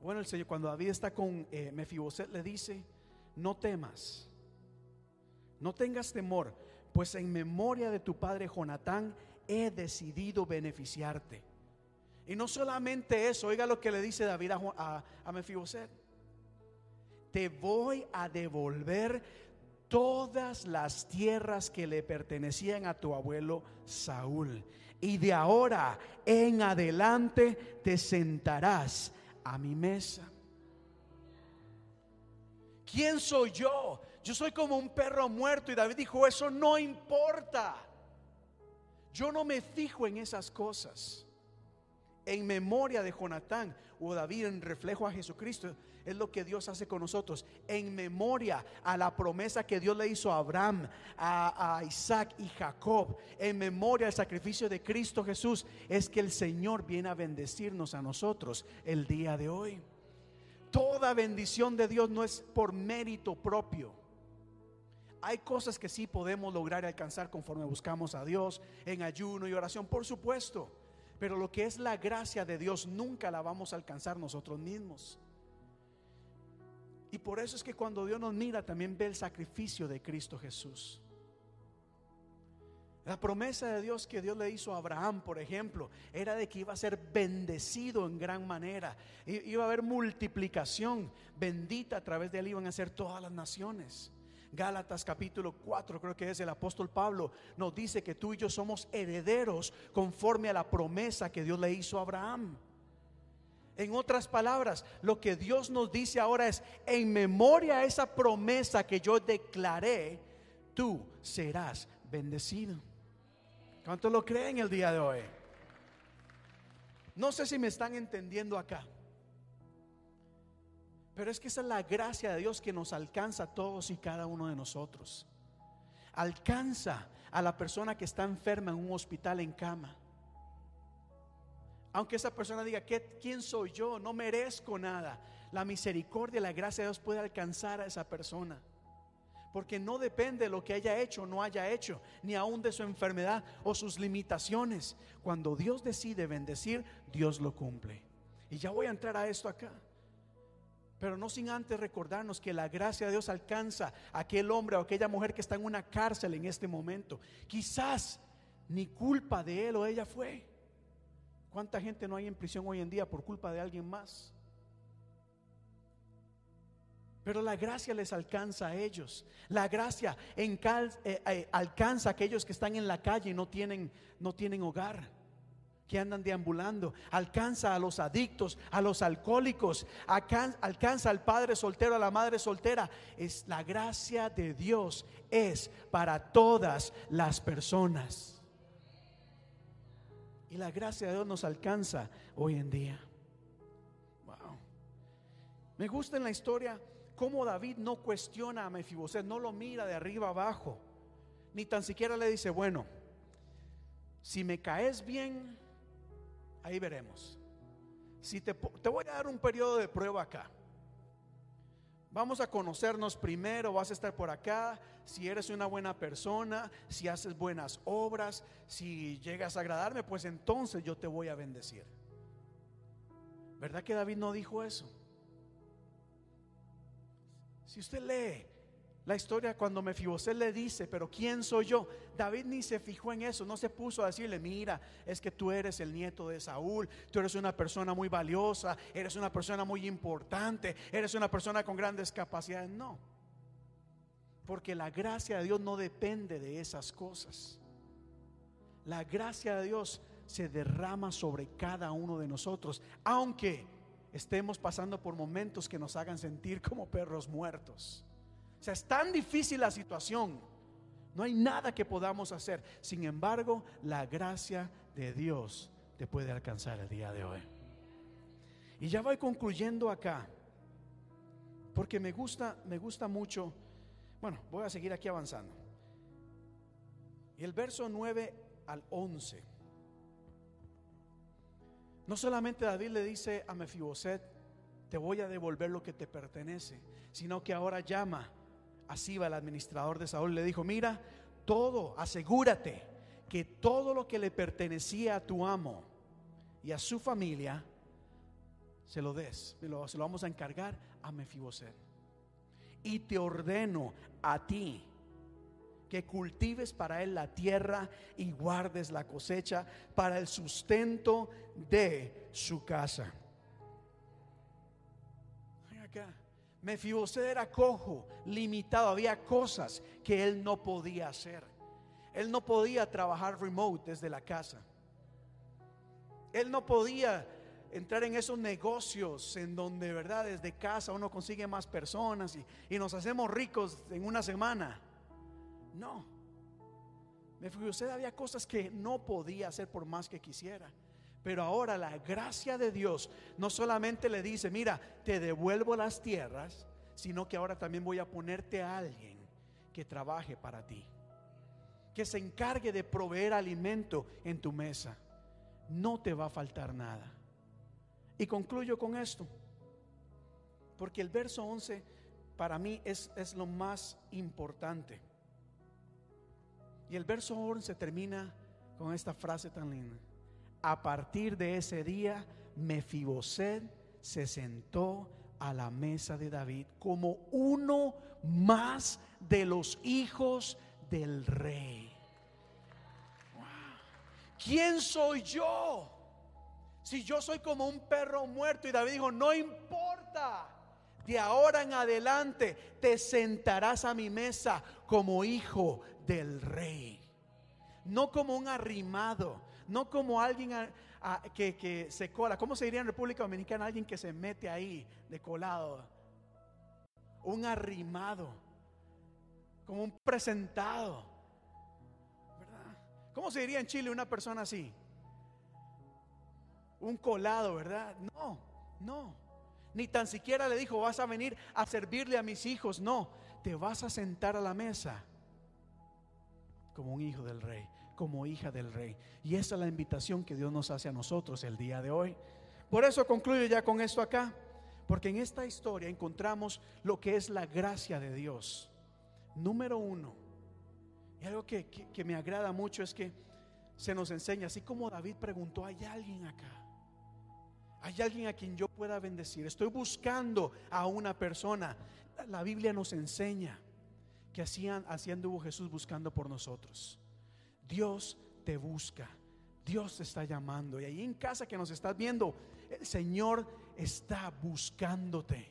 Speaker 5: Bueno, el Señor, cuando David está con eh, Mefiboset, le dice: No temas no tengas temor, pues en memoria de tu padre Jonatán he decidido beneficiarte. Y no solamente eso, oiga lo que le dice David a, Mefiboset. Te voy a devolver todas las tierras que le pertenecían a tu abuelo Saúl. Y de ahora en adelante te sentarás a mi mesa. ¿Quién soy yo? Yo soy como un perro muerto y David dijo, eso no importa. Yo no me fijo en esas cosas. En memoria de Jonatán o David en reflejo a Jesucristo es lo que Dios hace con nosotros. En memoria a la promesa que Dios le hizo a Abraham, a, a Isaac y Jacob. En memoria al sacrificio de Cristo Jesús es que el Señor viene a bendecirnos a nosotros el día de hoy. Toda bendición de Dios no es por mérito propio. Hay cosas que sí podemos lograr y alcanzar conforme buscamos a Dios en ayuno y oración, por supuesto. Pero lo que es la gracia de Dios nunca la vamos a alcanzar nosotros mismos. Y por eso es que cuando Dios nos mira también ve el sacrificio de Cristo Jesús. La promesa de Dios que Dios le hizo a Abraham, por ejemplo, era de que iba a ser bendecido en gran manera. Iba a haber multiplicación bendita a través de él, iban a ser todas las naciones. Gálatas capítulo 4, creo que es el apóstol Pablo, nos dice que tú y yo somos herederos conforme a la promesa que Dios le hizo a Abraham. En otras palabras, lo que Dios nos dice ahora es, en memoria a esa promesa que yo declaré, tú serás bendecido. ¿Cuánto lo creen el día de hoy? No sé si me están entendiendo acá. Pero es que esa es la gracia de Dios que nos alcanza a todos y cada uno de nosotros. Alcanza a la persona que está enferma en un hospital en cama. Aunque esa persona diga, ¿quién soy yo? No merezco nada. La misericordia, la gracia de Dios puede alcanzar a esa persona. Porque no depende de lo que haya hecho o no haya hecho, ni aún de su enfermedad o sus limitaciones. Cuando Dios decide bendecir, Dios lo cumple. Y ya voy a entrar a esto acá. Pero no sin antes recordarnos que la gracia de Dios alcanza a aquel hombre o aquella mujer que está en una cárcel en este momento. Quizás ni culpa de él o ella fue. ¿Cuánta gente no hay en prisión hoy en día por culpa de alguien más? Pero la gracia les alcanza a ellos. La gracia eh, eh, alcanza a aquellos que están en la calle y no tienen, no tienen hogar que andan deambulando, alcanza a los adictos, a los alcohólicos, alcanza al padre soltero, a la madre soltera. Es la gracia de Dios es para todas las personas. Y la gracia de Dios nos alcanza hoy en día. Wow. Me gusta en la historia cómo David no cuestiona a Mefiboset, no lo mira de arriba abajo, ni tan siquiera le dice, bueno, si me caes bien, Ahí veremos. Si te, te voy a dar un periodo de prueba acá. Vamos a conocernos primero, vas a estar por acá, si eres una buena persona, si haces buenas obras, si llegas a agradarme, pues entonces yo te voy a bendecir. ¿Verdad que David no dijo eso? Si usted lee la historia cuando Mefibosé le dice, pero ¿quién soy yo? David ni se fijó en eso, no se puso a decirle, mira, es que tú eres el nieto de Saúl, tú eres una persona muy valiosa, eres una persona muy importante, eres una persona con grandes capacidades. No. Porque la gracia de Dios no depende de esas cosas. La gracia de Dios se derrama sobre cada uno de nosotros, aunque estemos pasando por momentos que nos hagan sentir como perros muertos. O sea, es tan difícil la situación. No hay nada que podamos hacer. Sin embargo, la gracia de Dios te puede alcanzar el día de hoy. Y ya voy concluyendo acá. Porque me gusta, me gusta mucho. Bueno, voy a seguir aquí avanzando. Y el verso 9 al 11. No solamente David le dice a Mefiboset, te voy a devolver lo que te pertenece, sino que ahora llama a Siba, el administrador de Saúl, le dijo, mira, todo, asegúrate que todo lo que le pertenecía a tu amo y a su familia, se lo des, se lo, se lo vamos a encargar a Mefiboset. Y te ordeno a ti que cultives para él la tierra y guardes la cosecha para el sustento de su casa. Acá. Mefiboset era cojo, limitado, había cosas que él no podía hacer. Él no podía trabajar remote desde la casa. Él no podía entrar en esos negocios en donde, ¿verdad? Desde casa uno consigue más personas y, y nos hacemos ricos en una semana. No. Mefiboset había cosas que no podía hacer por más que quisiera. Pero ahora la gracia de Dios no solamente le dice, mira, te devuelvo las tierras, sino que ahora también voy a ponerte a alguien que trabaje para ti, que se encargue de proveer alimento en tu mesa. No te va a faltar nada. Y concluyo con esto, porque el verso 11 para mí es, es lo más importante. Y el verso 11 termina con esta frase tan linda. A partir de ese día, Mefiboset se sentó a la mesa de David como uno más de los hijos del rey. ¿Quién soy yo? Si yo soy como un perro muerto y David dijo, no importa, de ahora en adelante te sentarás a mi mesa como hijo del rey. No como un arrimado, no como alguien que, se cola. ¿Cómo se diría en República Dominicana? Alguien que se mete ahí de colado. Un arrimado, como un presentado. ¿Verdad? ¿Cómo se diría en Chile una persona así? Un colado, ¿verdad? No, no. Ni tan siquiera le dijo, vas a venir a servirle a mis hijos. No, te vas a sentar a la mesa como un hijo del rey, como hija del rey. Y esa es la invitación que Dios nos hace a nosotros el día de hoy. Por eso concluyo ya con esto acá, porque en esta historia encontramos lo que es la gracia de Dios. Número uno, y algo que, me agrada mucho es que se nos enseña, así como David preguntó, ¿hay alguien acá? ¿Hay alguien a quien yo pueda bendecir? Estoy buscando a una persona. La Biblia nos enseña que hacían, haciendo Jesús buscando por nosotros. Dios te busca, Dios te está llamando. Y ahí en casa que nos estás viendo, el Señor está buscándote.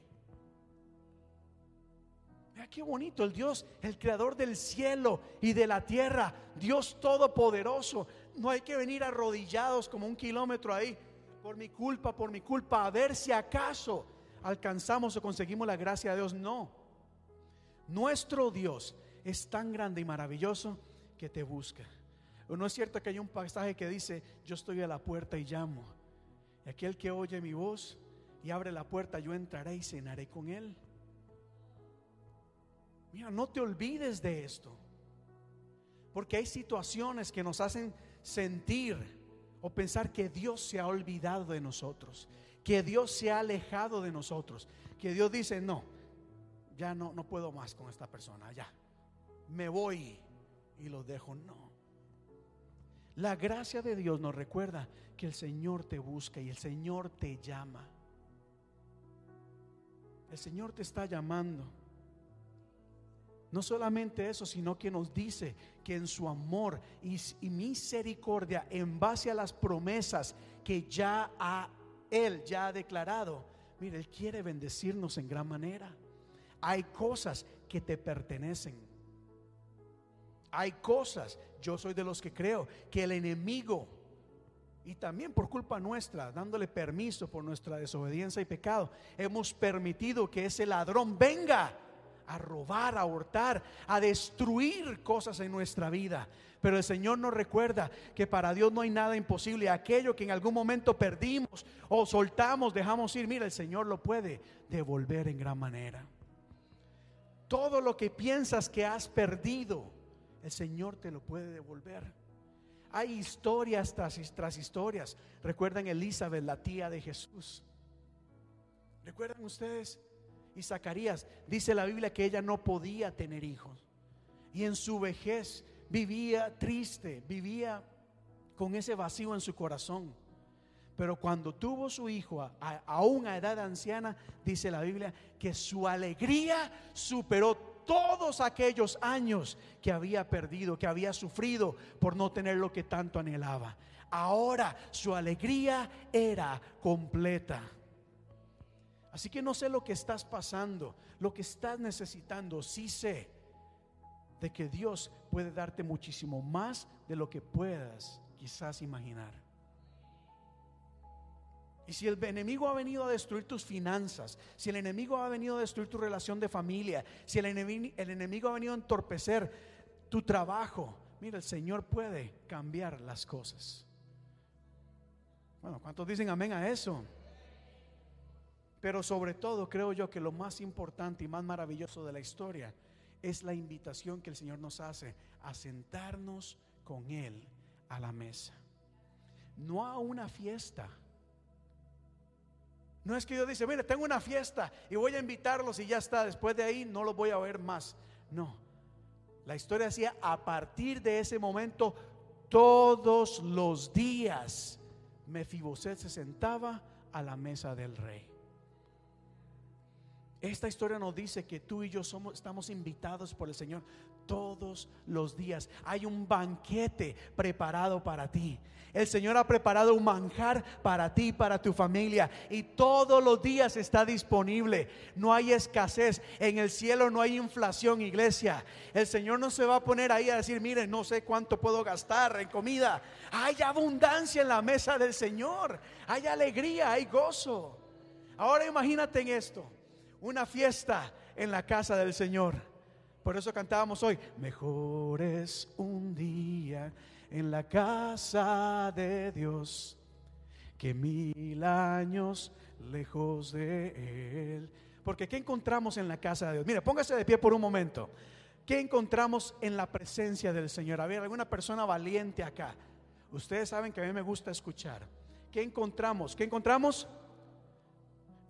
Speaker 5: Mira qué bonito el Dios, el creador del cielo y de la tierra, Dios todopoderoso. No hay que venir arrodillados como un kilómetro ahí, por mi culpa, por mi culpa, a ver si acaso alcanzamos o conseguimos la gracia de Dios. No. Nuestro Dios es tan grande y maravilloso que te busca. ¿No es cierto que hay un pasaje que dice, yo estoy a la puerta y llamo? Y aquel que oye mi voz y abre la puerta, yo entraré y cenaré con él. Mira, no te olvides de esto. Porque hay situaciones que nos hacen sentir o pensar que Dios se ha olvidado de nosotros, que Dios se ha alejado de nosotros, que Dios dice, no, ya no, no puedo más con esta persona, ya, me voy y lo dejo. No. La gracia de Dios nos recuerda que el Señor te busca y el Señor te llama. El Señor te está llamando. No solamente eso, sino que nos dice que en su amor y, misericordia, en base a las promesas que ya ha Él ya ha declarado, mire, Él quiere bendecirnos en gran manera hay cosas que te pertenecen. Hay cosas, yo soy de los que creo, que el enemigo, y también por culpa nuestra, dándole permiso por nuestra desobediencia y pecado, hemos permitido que ese ladrón venga a robar, a hurtar, a destruir cosas en nuestra vida. Pero el Señor nos recuerda que para Dios no hay nada imposible. Aquello que en algún momento perdimos o soltamos, dejamos ir, mira, el Señor lo puede devolver en gran manera. Todo lo que piensas que has perdido, el Señor te lo puede devolver. Hay historias tras, historias. Recuerdan Elizabeth, la tía de Jesús. ¿Recuerdan ustedes? Y Zacarías, dice la Biblia que ella no podía tener hijos. Y en su vejez vivía triste, vivía con ese vacío en su corazón. Pero cuando tuvo su hijo, a, a edad anciana, dice la Biblia que su alegría superó todos aquellos años que había perdido, que había sufrido por no tener lo que tanto anhelaba. Ahora su alegría era completa. Así que no sé lo que estás pasando, lo que estás necesitando, sí sé de que Dios puede darte muchísimo más de lo que puedas quizás imaginar. Y si el enemigo ha venido a destruir tus finanzas, si el enemigo ha venido a destruir tu relación de familia, si el enemigo, ha venido a entorpecer tu trabajo, mira, el Señor puede cambiar las cosas. Bueno, ¿cuántos dicen amén a eso? Pero sobre todo creo yo que lo más importante y más maravilloso de la historia es la invitación que el Señor nos hace a sentarnos con Él a la mesa. No a una fiesta. No es que yo dice, mire, tengo una fiesta y voy a invitarlos y ya está, después de ahí no los voy a ver más. No. La historia decía, a partir de ese momento, todos los días, Mefiboset se sentaba a la mesa del rey. Esta historia nos dice que tú y yo somos, estamos invitados por el Señor todos los días. Hay un banquete preparado para ti. El Señor ha preparado un manjar para ti, para tu familia. Y todos los días está disponible. No hay escasez. En el cielo no hay inflación, iglesia. El Señor no se va a poner ahí a decir, miren, no sé cuánto puedo gastar en comida. Hay abundancia en la mesa del Señor. Hay alegría, hay gozo. Ahora imagínate en esto una fiesta en la casa del Señor. Por eso cantábamos hoy, mejor es un día en la casa de Dios que mil años lejos de Él. Porque ¿qué encontramos en la casa de Dios? Mire, póngase de pie por un momento. ¿Qué encontramos en la presencia del Señor? A ver, alguna persona valiente acá. Ustedes saben que a mí me gusta escuchar. ¿Qué encontramos? ¿Qué encontramos?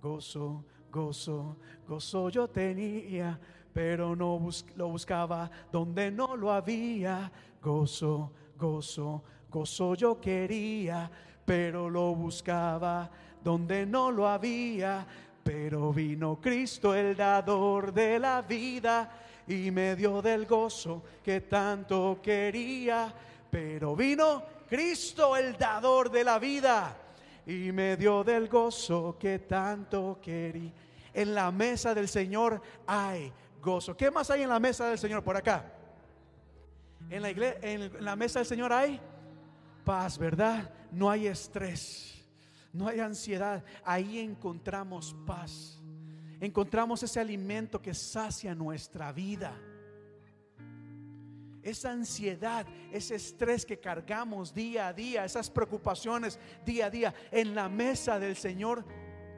Speaker 5: Gozo, Gozo, gozo yo tenía, pero no lo buscaba donde no lo había. Gozo, gozo, gozo yo quería, pero lo buscaba donde no lo había. Pero vino Cristo, el dador de la vida, y me dio del gozo que tanto quería. Pero vino Cristo, el dador de la vida y me dio del gozo que tanto quería. En la mesa del Señor hay gozo. ¿Qué más hay en la mesa del Señor por acá? En la, iglesia, en la mesa del Señor hay paz, ¿verdad? No hay estrés, no hay ansiedad. Ahí encontramos paz. Encontramos ese alimento que sacia nuestra vida esa ansiedad, ese estrés que cargamos día a día, esas preocupaciones día a día en la mesa del Señor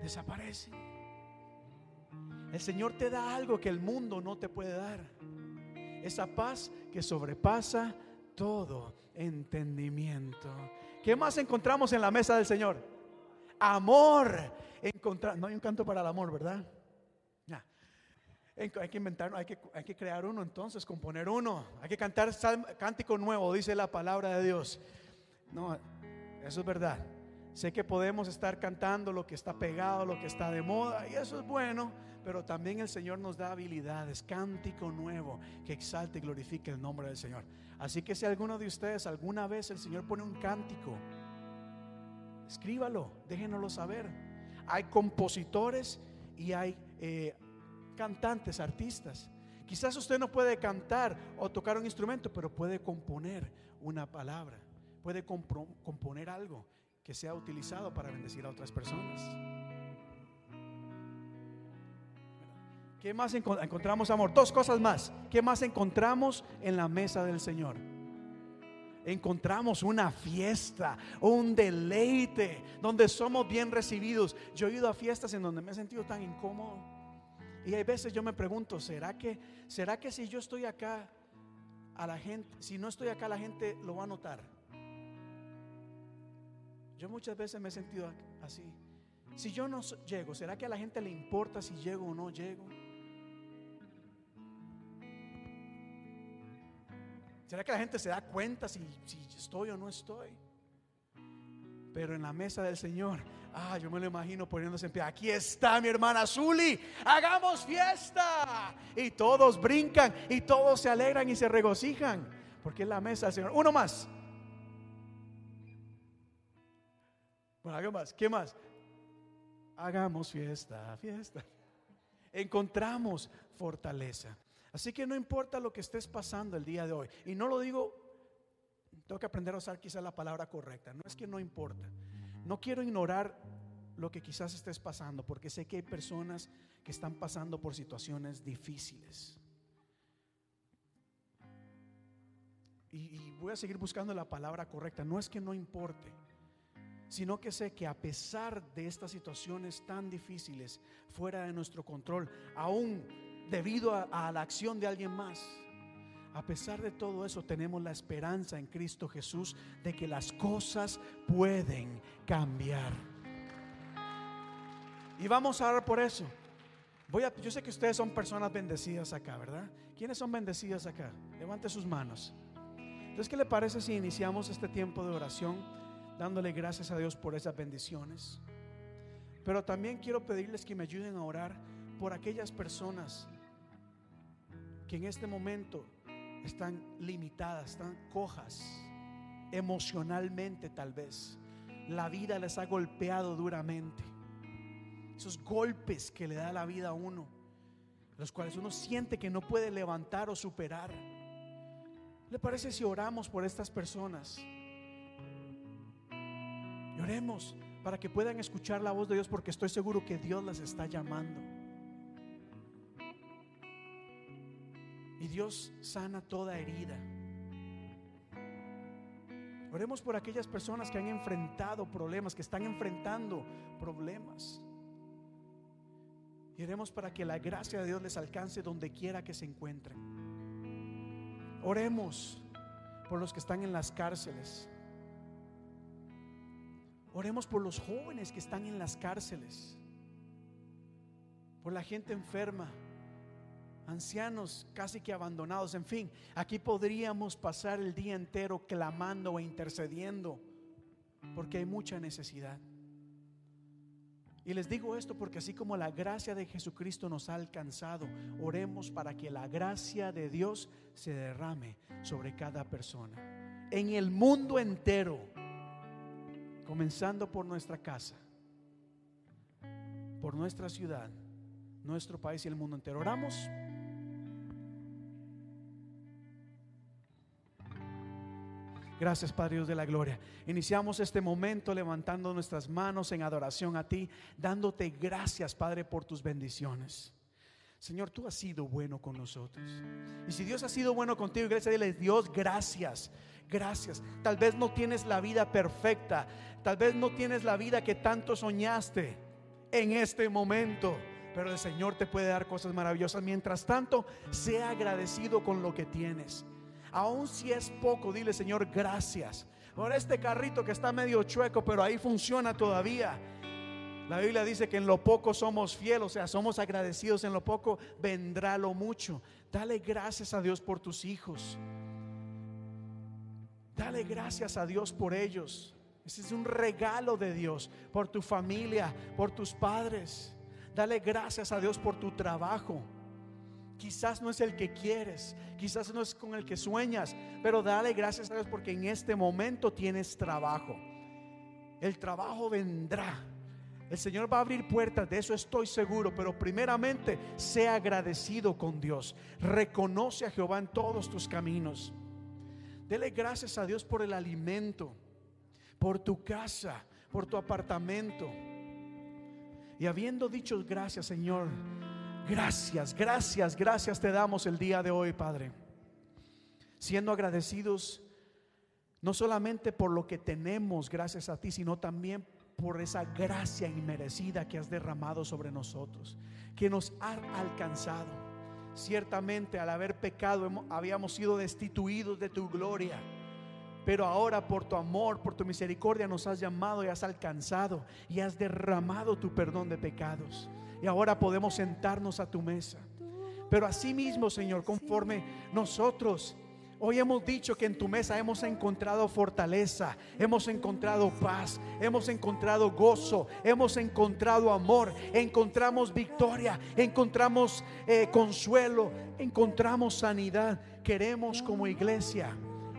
Speaker 5: desaparecen. El Señor te da algo que el mundo no te puede dar. Esa paz que sobrepasa todo entendimiento. ¿Qué más encontramos en la mesa del Señor? Amor. No hay un canto para el amor, ¿verdad? Hay que inventar, hay que, hay que crear uno entonces, componer uno. Hay que cantar cántico nuevo, dice la palabra de Dios. No, eso es verdad. Sé que podemos estar cantando lo que está pegado, lo que está de moda, y eso es bueno, pero también el Señor nos da habilidades, cántico nuevo que exalte y glorifique el nombre del Señor. Así que si alguno de ustedes alguna vez el Señor pone un cántico, escríbalo, déjenoslo saber. Hay compositores y hay eh, cantantes, artistas, Quizás usted no puede cantar o tocar un instrumento, pero puede componer una palabra, puede componer algo que sea utilizado para bendecir a otras personas. ¿Qué más enco- encontramos, amor? Dos cosas más. ¿Qué más encontramos en la mesa del Señor? Encontramos una fiesta, un deleite, donde somos bien recibidos. Yo he ido a fiestas en donde me he sentido tan incómodo. Y hay veces yo me pregunto, ¿será que, será que si yo estoy acá, a la gente, si no estoy acá, la gente lo va a notar? Yo muchas veces me he sentido así. Si yo no llego, ¿será que a la gente le importa si llego o no llego? ¿Será que la gente se da cuenta si, si estoy o no estoy? Pero en la mesa del Señor, ah, yo me lo imagino poniéndose en pie. Aquí está mi hermana Zuli, hagamos fiesta. Y todos brincan y todos se alegran y se regocijan. Porque es la mesa del Señor. Uno más. Bueno, algo más. ¿Qué más? Hagamos fiesta, fiesta. Encontramos fortaleza. Así que no importa lo que estés pasando el día de hoy. Y no lo digo, tengo que aprender a usar quizás la palabra correcta. No es que no importa. No quiero ignorar lo que quizás estés pasando, porque sé que hay personas que están pasando por situaciones difíciles. Y, y voy a seguir buscando la palabra correcta. No es que no importe, sino que sé que a pesar de estas situaciones tan difíciles, fuera de nuestro control, aún debido a, la acción de alguien más, a pesar de todo eso, tenemos la esperanza en Cristo Jesús de que las cosas pueden cambiar. Y vamos a orar por eso. Voy a, yo sé que ustedes son personas bendecidas acá, ¿verdad? ¿Quiénes son bendecidas acá? Levante sus manos. Entonces, ¿qué le parece si iniciamos este tiempo de oración dándole gracias a Dios por esas bendiciones? Pero también quiero pedirles que me ayuden a orar por aquellas personas en este momento están limitadas, están cojas emocionalmente tal vez. La vida les ha golpeado duramente. Esos golpes que le da la vida a uno, los cuales uno siente que no puede levantar o superar. ¿Le parece si oramos por estas personas? Y oremos para que puedan escuchar la voz de Dios porque estoy seguro que Dios las está llamando. Y Dios sana toda herida. Oremos por aquellas personas que han enfrentado problemas, que están enfrentando problemas. Y oremos para que la gracia de Dios les alcance donde quiera que se encuentren. Oremos por los que están en las cárceles. Oremos por los jóvenes que están en las cárceles. Por la gente enferma ancianos casi que abandonados, en fin, aquí podríamos pasar el día entero clamando e intercediendo porque hay mucha necesidad. Y les digo esto porque así como la gracia de Jesucristo nos ha alcanzado, oremos para que la gracia de Dios se derrame sobre cada persona. En el mundo entero, comenzando por nuestra casa, por nuestra ciudad, nuestro país y el mundo entero. Oramos. Gracias, Padre Dios de la Gloria. Iniciamos este momento levantando nuestras manos en adoración a ti, dándote gracias, Padre, por tus bendiciones. Señor, tú has sido bueno con nosotros. Y si Dios ha sido bueno contigo, iglesia, dile, Dios, gracias, gracias. Tal vez no tienes la vida perfecta, tal vez no tienes la vida que tanto soñaste en este momento, pero el Señor te puede dar cosas maravillosas. Mientras tanto, sea agradecido con lo que tienes. Aun si es poco, dile, Señor, gracias. Por este carrito que está medio chueco, pero ahí funciona todavía. La Biblia dice que en lo poco somos fieles, o sea, somos agradecidos en lo poco, vendrá lo mucho. Dale gracias a Dios por tus hijos. Dale gracias a Dios por ellos. Ese es un regalo de Dios, por tu familia, por tus padres. Dale gracias a Dios por tu trabajo. Quizás no es el que quieres, quizás no es con el que sueñas, pero dale gracias a Dios porque en este momento tienes trabajo. El trabajo vendrá. El Señor va a abrir puertas, de eso estoy seguro, pero primeramente sea agradecido con Dios. Reconoce a Jehová en todos tus caminos. Dele gracias a Dios por el alimento, por tu casa, por tu apartamento. Y habiendo dicho gracias, Señor, gracias, gracias, gracias te damos el día de hoy, Padre. Siendo agradecidos no solamente por lo que tenemos gracias a ti, sino también por esa gracia inmerecida que has derramado sobre nosotros, que nos ha alcanzado. Ciertamente al haber pecado habíamos sido destituidos de tu gloria, pero ahora por tu amor, por tu misericordia nos has llamado y has alcanzado y has derramado tu perdón de pecados. Y ahora podemos sentarnos a tu mesa. Pero asimismo, Señor, conforme nosotros Hoy hemos dicho que en tu mesa hemos encontrado fortaleza, hemos encontrado paz, hemos encontrado gozo, hemos encontrado amor, encontramos victoria, encontramos eh, consuelo, encontramos sanidad. Queremos como iglesia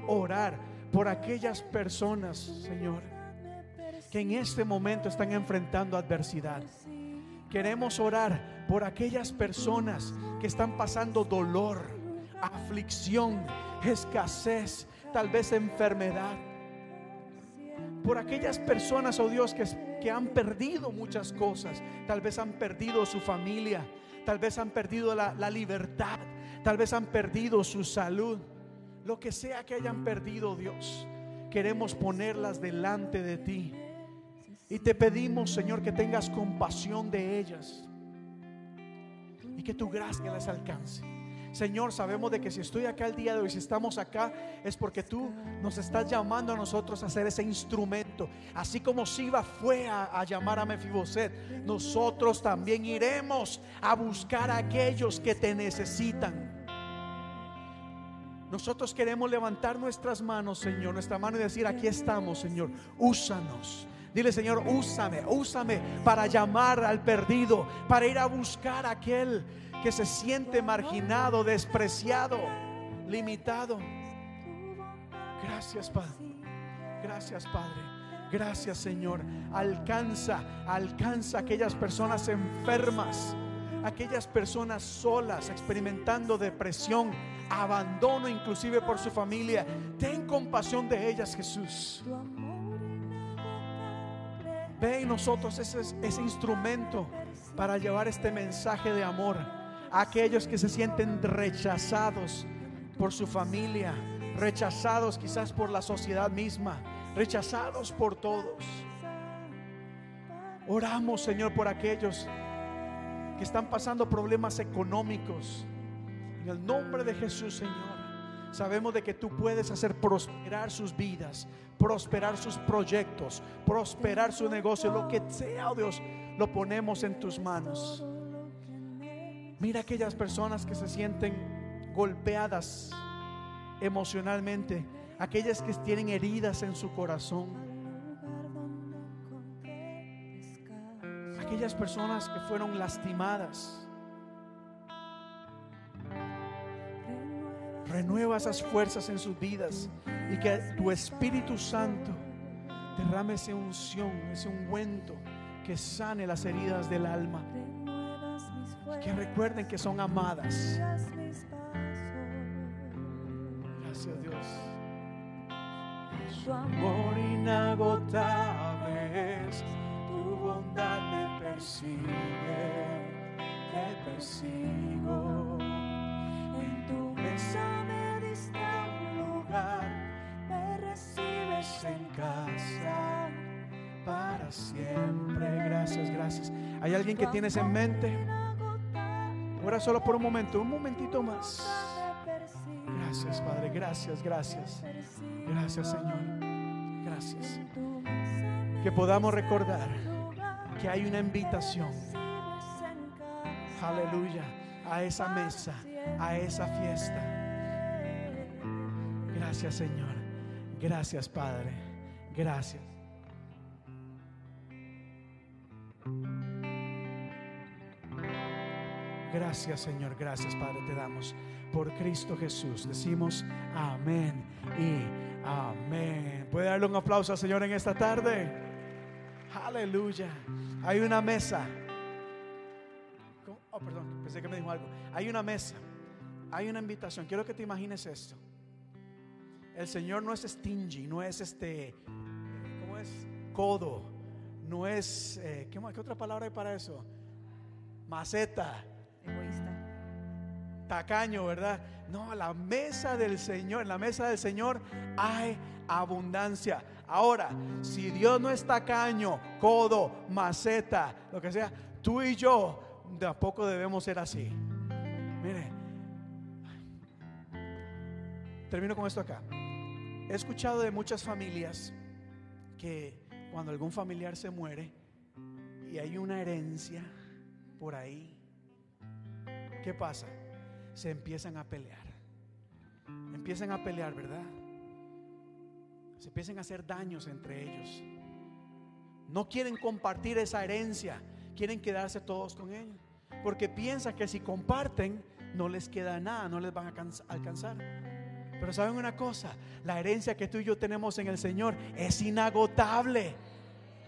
Speaker 5: orar por aquellas personas, Señor, que en este momento están enfrentando adversidad. Queremos orar por aquellas personas que están pasando dolor, aflicción, escasez, tal vez enfermedad. Por aquellas personas, oh Dios, que, que han perdido muchas cosas. Tal vez han perdido su familia, tal vez han perdido la, la libertad, tal vez han perdido su salud. Lo que sea que hayan perdido, Dios, queremos ponerlas delante de ti. Y te pedimos, Señor, que tengas compasión de ellas y que tu gracia las alcance. Señor, sabemos de que si estoy acá el día de hoy, si estamos acá, es porque tú nos estás llamando a nosotros a ser ese instrumento. Así como Siba fue a, llamar a Mefiboset, nosotros también iremos a buscar a aquellos que te necesitan. Nosotros queremos levantar nuestras manos, Señor, nuestra mano y decir, aquí estamos, Señor, úsanos. Dile, Señor, úsame, úsame para llamar al perdido, para ir a buscar a aquel que se siente marginado, despreciado, limitado. Gracias, Padre. Gracias, Padre. Gracias, Señor. Alcanza, alcanza aquellas personas enfermas, aquellas personas solas, experimentando depresión, abandono inclusive por su familia. Ten compasión de ellas, Jesús. Ve en nosotros ese, ese instrumento para llevar este mensaje de amor aquellos que se sienten rechazados por su familia, rechazados quizás por la sociedad misma, rechazados por todos. Oramos, Señor, por aquellos que están pasando problemas económicos. En el nombre de Jesús, Señor, sabemos de que tú puedes hacer prosperar sus vidas, prosperar sus proyectos, prosperar su negocio, lo que sea, oh Dios, lo ponemos en tus manos. Mira aquellas personas que se sienten golpeadas emocionalmente, aquellas que tienen heridas en su corazón, aquellas personas que fueron lastimadas. Renueva esas fuerzas en sus vidas y que tu Espíritu Santo derrame esa unción, ese ungüento que sane las heridas del alma que recuerden que son amadas. Gracias Dios. Su amor inagotable es, tu bondad me persigue, te persigo. En tu mesa en casa para siempre. Gracias, gracias. ¿Hay alguien que tienes en mente? Ahora solo por un momento, un momentito más. Gracias, Padre. Gracias, gracias. Gracias, Señor. Gracias. Que podamos recordar que hay una invitación. Aleluya. A esa mesa, a esa fiesta. Gracias, Señor. Gracias, Padre. Gracias. Gracias Señor, gracias Padre, te damos por Cristo Jesús. Decimos amén y amén. ¿Puede darle un aplauso al Señor en esta tarde? Aleluya. Hay una mesa. Oh, perdón, pensé que me dijo algo. Hay una mesa. Hay una invitación. Quiero que te imagines esto. El Señor no es stingy, no es este, ¿cómo es? Codo, no es, eh, ¿qué, más- qué otra palabra hay para eso? Maceta,
Speaker 2: Egoísta.
Speaker 5: tacaño, ¿verdad? No, la mesa del Señor, en la mesa del Señor hay abundancia. Ahora, si Dios no es tacaño, codo, maceta, lo que sea, tú y yo tampoco debemos ser así. Mire, termino con esto acá. He escuchado de muchas familias que cuando algún familiar se muere y hay una herencia por ahí, ¿qué pasa? Se empiezan a pelear. Empiezan a pelear, ¿verdad? Se empiezan a hacer daños entre ellos. No quieren compartir esa herencia, quieren quedarse todos con ella. Porque piensan que si comparten, no les queda nada, no les van a alcanz- alcanzar. Pero saben una cosa, la herencia que tú y yo tenemos en el Señor es inagotable.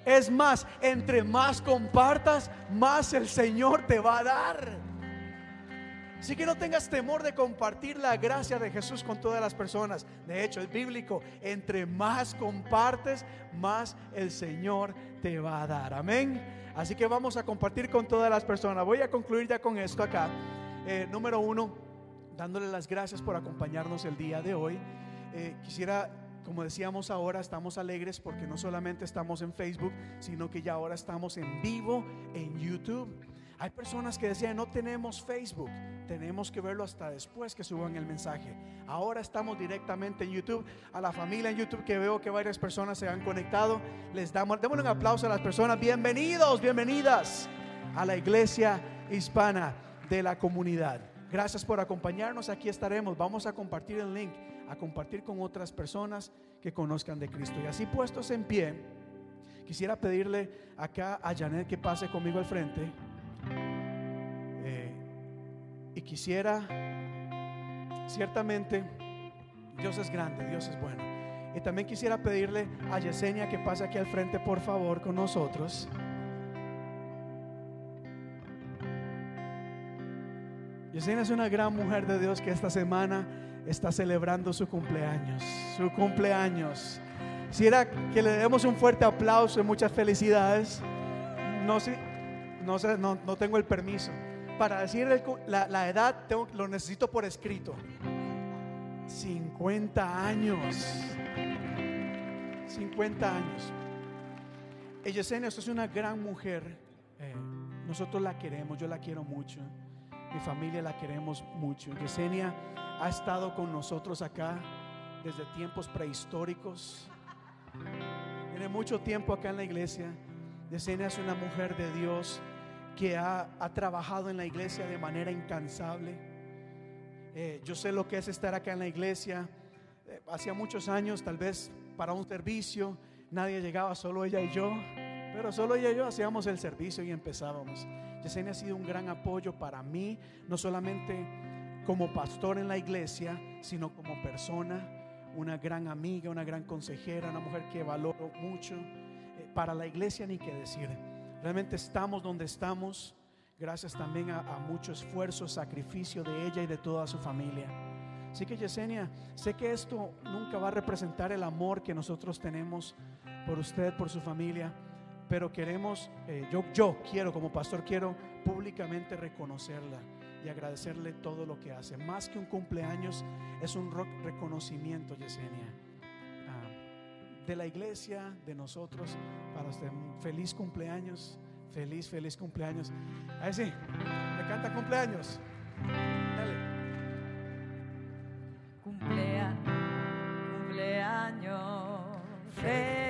Speaker 5: Es más, entre más compartas, más el Señor te va a dar. Así que no tengas temor de compartir la gracia de Jesús con todas las personas. De hecho, es bíblico. Entre más compartes, más el Señor te va a dar. Amén. Así que vamos a compartir con todas las personas. Voy a concluir ya con esto acá. Eh, número uno, dándole las gracias por acompañarnos el día de hoy. Eh, quisiera, como decíamos ahora, estamos alegres porque no solamente estamos en Facebook, sino que ya ahora estamos en vivo en YouTube. Hay personas que decían, no tenemos Facebook, tenemos que verlo hasta después que suban el mensaje. Ahora estamos directamente en YouTube. A la familia en YouTube que veo que varias personas se han conectado, les damos, démosle un aplauso a las personas. Bienvenidos, bienvenidas a la iglesia hispana de la comunidad. Gracias por acompañarnos, aquí estaremos. Vamos a compartir el link, a compartir con otras personas que conozcan de Cristo. Y así puestos en pie, quisiera pedirle acá a Janet que pase conmigo al frente. Eh, y quisiera, ciertamente, Dios es grande, Dios es bueno. Y también quisiera pedirle a Yesenia que pase aquí al frente, por favor, con nosotros. Yesenia es una gran mujer de Dios que esta semana está celebrando su cumpleaños. Su cumpleaños. Quisiera que le demos un fuerte aplauso y muchas felicidades. No sé, no, sé, no, tengo el permiso. Para decir la, edad, lo necesito por escrito. 50 años. 50 años. Yesenia, usted es una gran mujer. Eh, nosotros la queremos, yo la quiero mucho. Mi familia la queremos mucho. Yesenia ha estado con nosotros acá desde tiempos prehistóricos. Tiene mucho tiempo acá en la iglesia. Yesenia es una mujer de Dios que ha, ha trabajado en la iglesia de manera incansable. Eh, yo sé lo que es estar acá en la iglesia. Eh, hacía muchos años, tal vez para un servicio, nadie llegaba, solo ella y yo. Pero solo ella y yo hacíamos el servicio y empezábamos. Yesenia ha sido un gran apoyo para mí, no solamente como pastor en la iglesia, sino como persona, una gran amiga, una gran consejera, una mujer que valoro mucho. Eh, para la iglesia ni qué decir. Realmente estamos donde estamos, gracias también a, a mucho esfuerzo, sacrificio de ella y de toda su familia. Así que Yesenia, sé que esto nunca va a representar el amor que nosotros tenemos por usted, por su familia, pero queremos, eh, yo, yo quiero como pastor, quiero públicamente reconocerla y agradecerle todo lo que hace. Más que un cumpleaños, es un reconocimiento, Yesenia, ah, de la iglesia, de nosotros, para usted. Feliz cumpleaños, feliz, feliz cumpleaños. Ahí sí, me canta cumpleaños. Dale.
Speaker 2: Cumplea, cumpleaños feliz,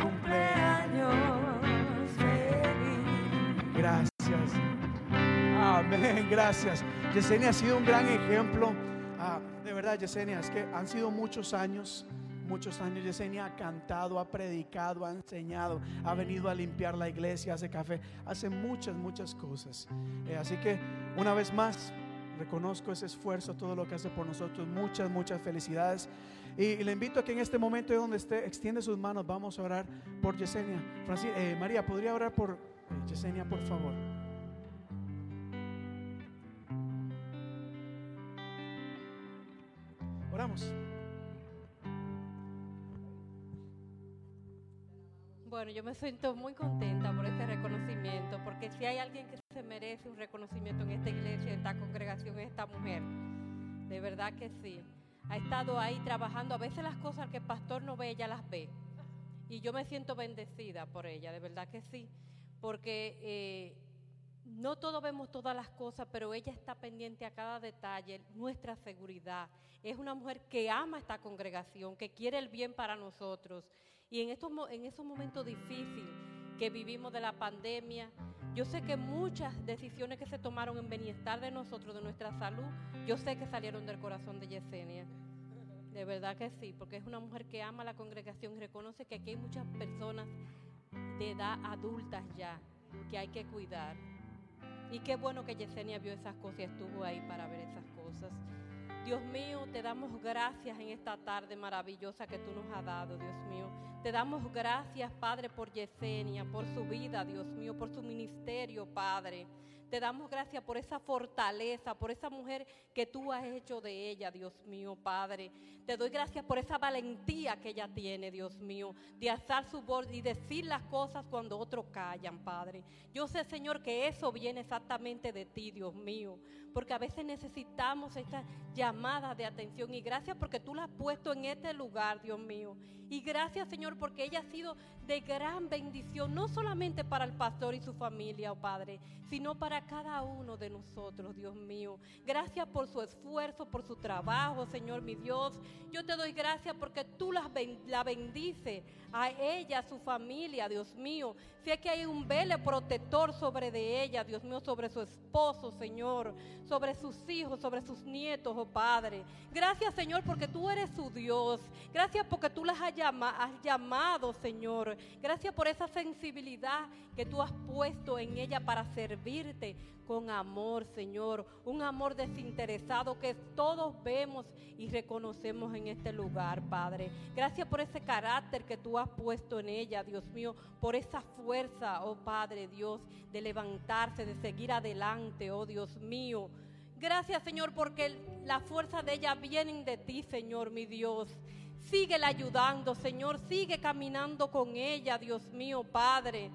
Speaker 2: cumpleaños
Speaker 5: Mira, feliz, feliz. Amén, gracias. Yesenia ha sido un gran ejemplo. Ah, de verdad, Yesenia, es que han sido muchos años muchos años Yesenia ha cantado, ha predicado, ha enseñado, ha venido a limpiar la iglesia, hace café, hace muchas, muchas cosas. Eh, así que una vez más, reconozco ese esfuerzo, todo lo que hace por nosotros. Muchas, muchas felicidades. Y, le invito a que en este momento donde esté, extiende sus manos, vamos a orar por Yesenia. Eh, María, ¿podría orar por eh, Yesenia, por favor? Oramos.
Speaker 6: Bueno, yo me siento muy contenta por este reconocimiento, porque si hay alguien que se merece un reconocimiento en esta iglesia, en esta congregación, es esta mujer. De verdad que sí. Ha estado ahí trabajando. A veces las cosas que el pastor no ve, ella las ve. Y yo me siento bendecida por ella, de verdad que sí. Porque eh, no todos vemos todas las cosas, pero ella está pendiente a cada detalle, nuestra seguridad. Es una mujer que ama esta congregación, que quiere el bien para nosotros. Y en, estos, en esos momentos difíciles que vivimos de la pandemia, yo sé que muchas decisiones que se tomaron en bienestar de nosotros, de nuestra salud, yo sé que salieron del corazón de Yesenia. De verdad que sí, porque es una mujer que ama la congregación y reconoce que aquí hay muchas personas de edad adultas ya que hay que cuidar. Y qué bueno que Yesenia vio esas cosas y estuvo ahí para ver esas cosas. Dios mío, te damos gracias en esta tarde maravillosa que tú nos has dado, Dios mío. Te damos gracias, Padre, por Yesenia, por su vida, Dios mío, por su ministerio, Padre. Te damos gracias por esa fortaleza, por esa mujer que tú has hecho de ella, Dios mío, Padre. Te doy gracias por esa valentía que ella tiene, Dios mío, de alzar su voz y decir las cosas cuando otros callan, Padre. Yo sé, Señor, que eso viene exactamente de ti, Dios mío, porque a veces necesitamos esta llamada de atención y gracias porque tú la has puesto en este lugar, Dios mío. Y gracias, Señor, porque ella ha sido de gran bendición, no solamente para el pastor y su familia, oh Padre, sino para cada uno de nosotros, Dios mío. Gracias por su esfuerzo, por su trabajo, Señor mi Dios. Yo te doy gracias porque tú la, bendices a ella, a su familia, Dios mío. Sé que hay un vele protector sobre de ella, Dios mío, sobre su esposo, Señor, sobre sus hijos, sobre sus nietos, oh Padre. Gracias, Señor, porque tú eres su Dios. Gracias porque tú las has, has llamado, Señor. Gracias por esa sensibilidad que tú has puesto en ella para servirte con amor, Señor. Un amor desinteresado que todos vemos y reconocemos en este lugar, Padre. Gracias por ese carácter que tú has puesto en ella, Dios mío. Por esa fuerza, oh Padre Dios, de levantarse, de seguir adelante, oh Dios mío. Gracias, Señor, porque la fuerza de ella viene de ti, Señor, mi Dios. Síguela ayudando, Señor. Sigue caminando con ella, Dios mío, Padre.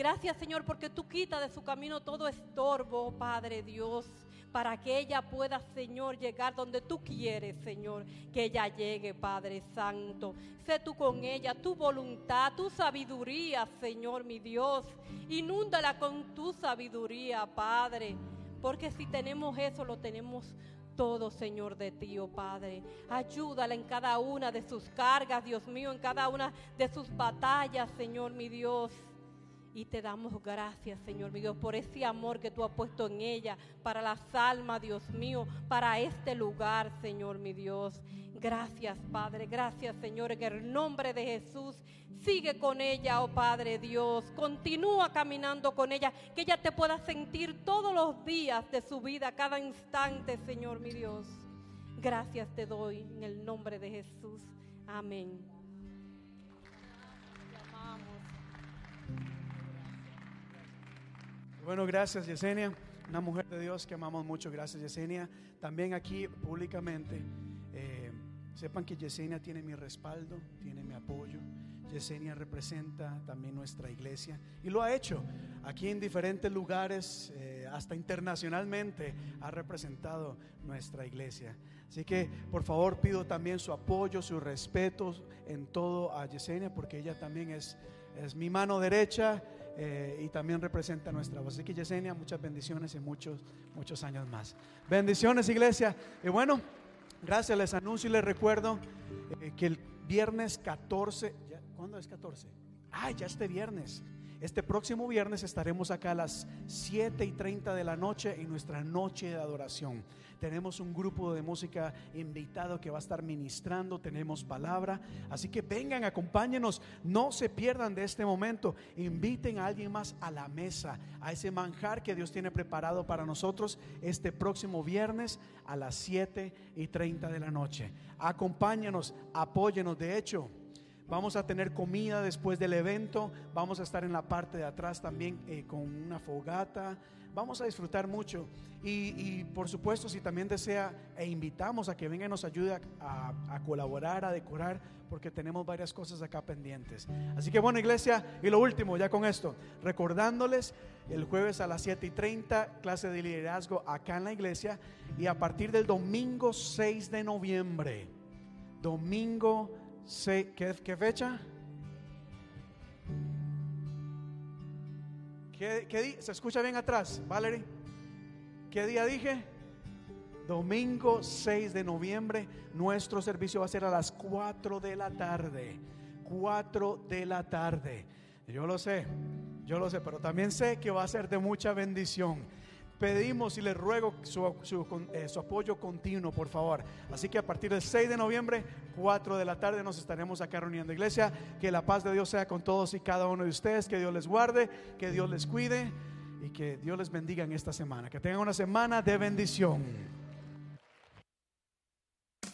Speaker 6: Gracias, Señor, porque tú quitas de su camino todo estorbo, Padre Dios, para que ella pueda, Señor, llegar donde tú quieres, Señor, que ella llegue, Padre Santo. Sé tú con ella, tu voluntad, tu sabiduría, Señor, mi Dios. Inúndala con tu sabiduría, Padre, porque si tenemos eso, lo tenemos todo, Señor, de ti, oh Padre. Ayúdala en cada una de sus cargas, Dios mío, en cada una de sus batallas, Señor, mi Dios. Y te damos gracias, Señor mi Dios, por ese amor que tú has puesto en ella, para las almas, Dios mío, para este lugar, Señor mi Dios. Gracias, Padre, gracias, Señor, en el nombre de Jesús. Sigue con ella, oh Padre Dios. Continúa caminando con ella, que ella te pueda sentir todos los días de su vida, cada instante, Señor mi Dios. Gracias te doy en el nombre de Jesús. Amén.
Speaker 5: Bueno, gracias Yesenia, una mujer de Dios que amamos mucho. Gracias Yesenia. También aquí públicamente, eh, sepan que Yesenia tiene mi respaldo, tiene mi apoyo. Yesenia representa también nuestra iglesia y lo ha hecho aquí en diferentes lugares, eh, hasta internacionalmente ha representado nuestra iglesia. Así que por favor pido también su apoyo, su respeto en todo a Yesenia porque ella también es, es mi mano derecha eh, y también representa nuestra voz. Así que Yesenia, muchas bendiciones y muchos, muchos años más. Bendiciones, iglesia. Y bueno, gracias, les anuncio y les recuerdo eh, que el viernes 14, ¿cuándo es 14? Ah, ya este viernes. Este próximo viernes estaremos acá a las 7 y 30 de la noche en nuestra noche de adoración. Tenemos un grupo de música invitado que va a estar ministrando, tenemos palabra. Así que vengan, acompáñenos, no se pierdan de este momento. Inviten a alguien más a la mesa, a ese manjar que Dios tiene preparado para nosotros este próximo viernes a las 7 y 30 de la noche. Acompáñenos, apóyenos. De hecho, Vamos a tener comida después del evento. Vamos a estar en la parte de atrás también eh, con una fogata. Vamos a disfrutar mucho. Y, por supuesto, si también desea, e invitamos a que venga y nos ayude a, a, colaborar, a decorar, porque tenemos varias cosas acá pendientes. Así que bueno, iglesia, y lo último, ya con esto, recordándoles el jueves a las 7 y 30, clase de liderazgo acá en la iglesia, y a partir del domingo 6 de noviembre, domingo ¿qué, ¿Qué, fecha? ¿Qué, qué ¿Se escucha bien atrás, Valerie? ¿Qué día dije? Domingo 6 de noviembre. Nuestro servicio va a ser a las 4 de la tarde. 4 de la tarde. Yo lo sé, yo lo sé, pero también sé que va a ser de mucha bendición pedimos y les ruego su, eh, su, apoyo continuo, por favor. Así que a partir del 6 de noviembre, 4 de la tarde, nos estaremos acá reuniendo. Iglesia, que la paz de Dios sea con todos y cada uno de ustedes, que Dios les guarde, que Dios les cuide y que Dios les bendiga en esta semana. Que tengan una semana de bendición.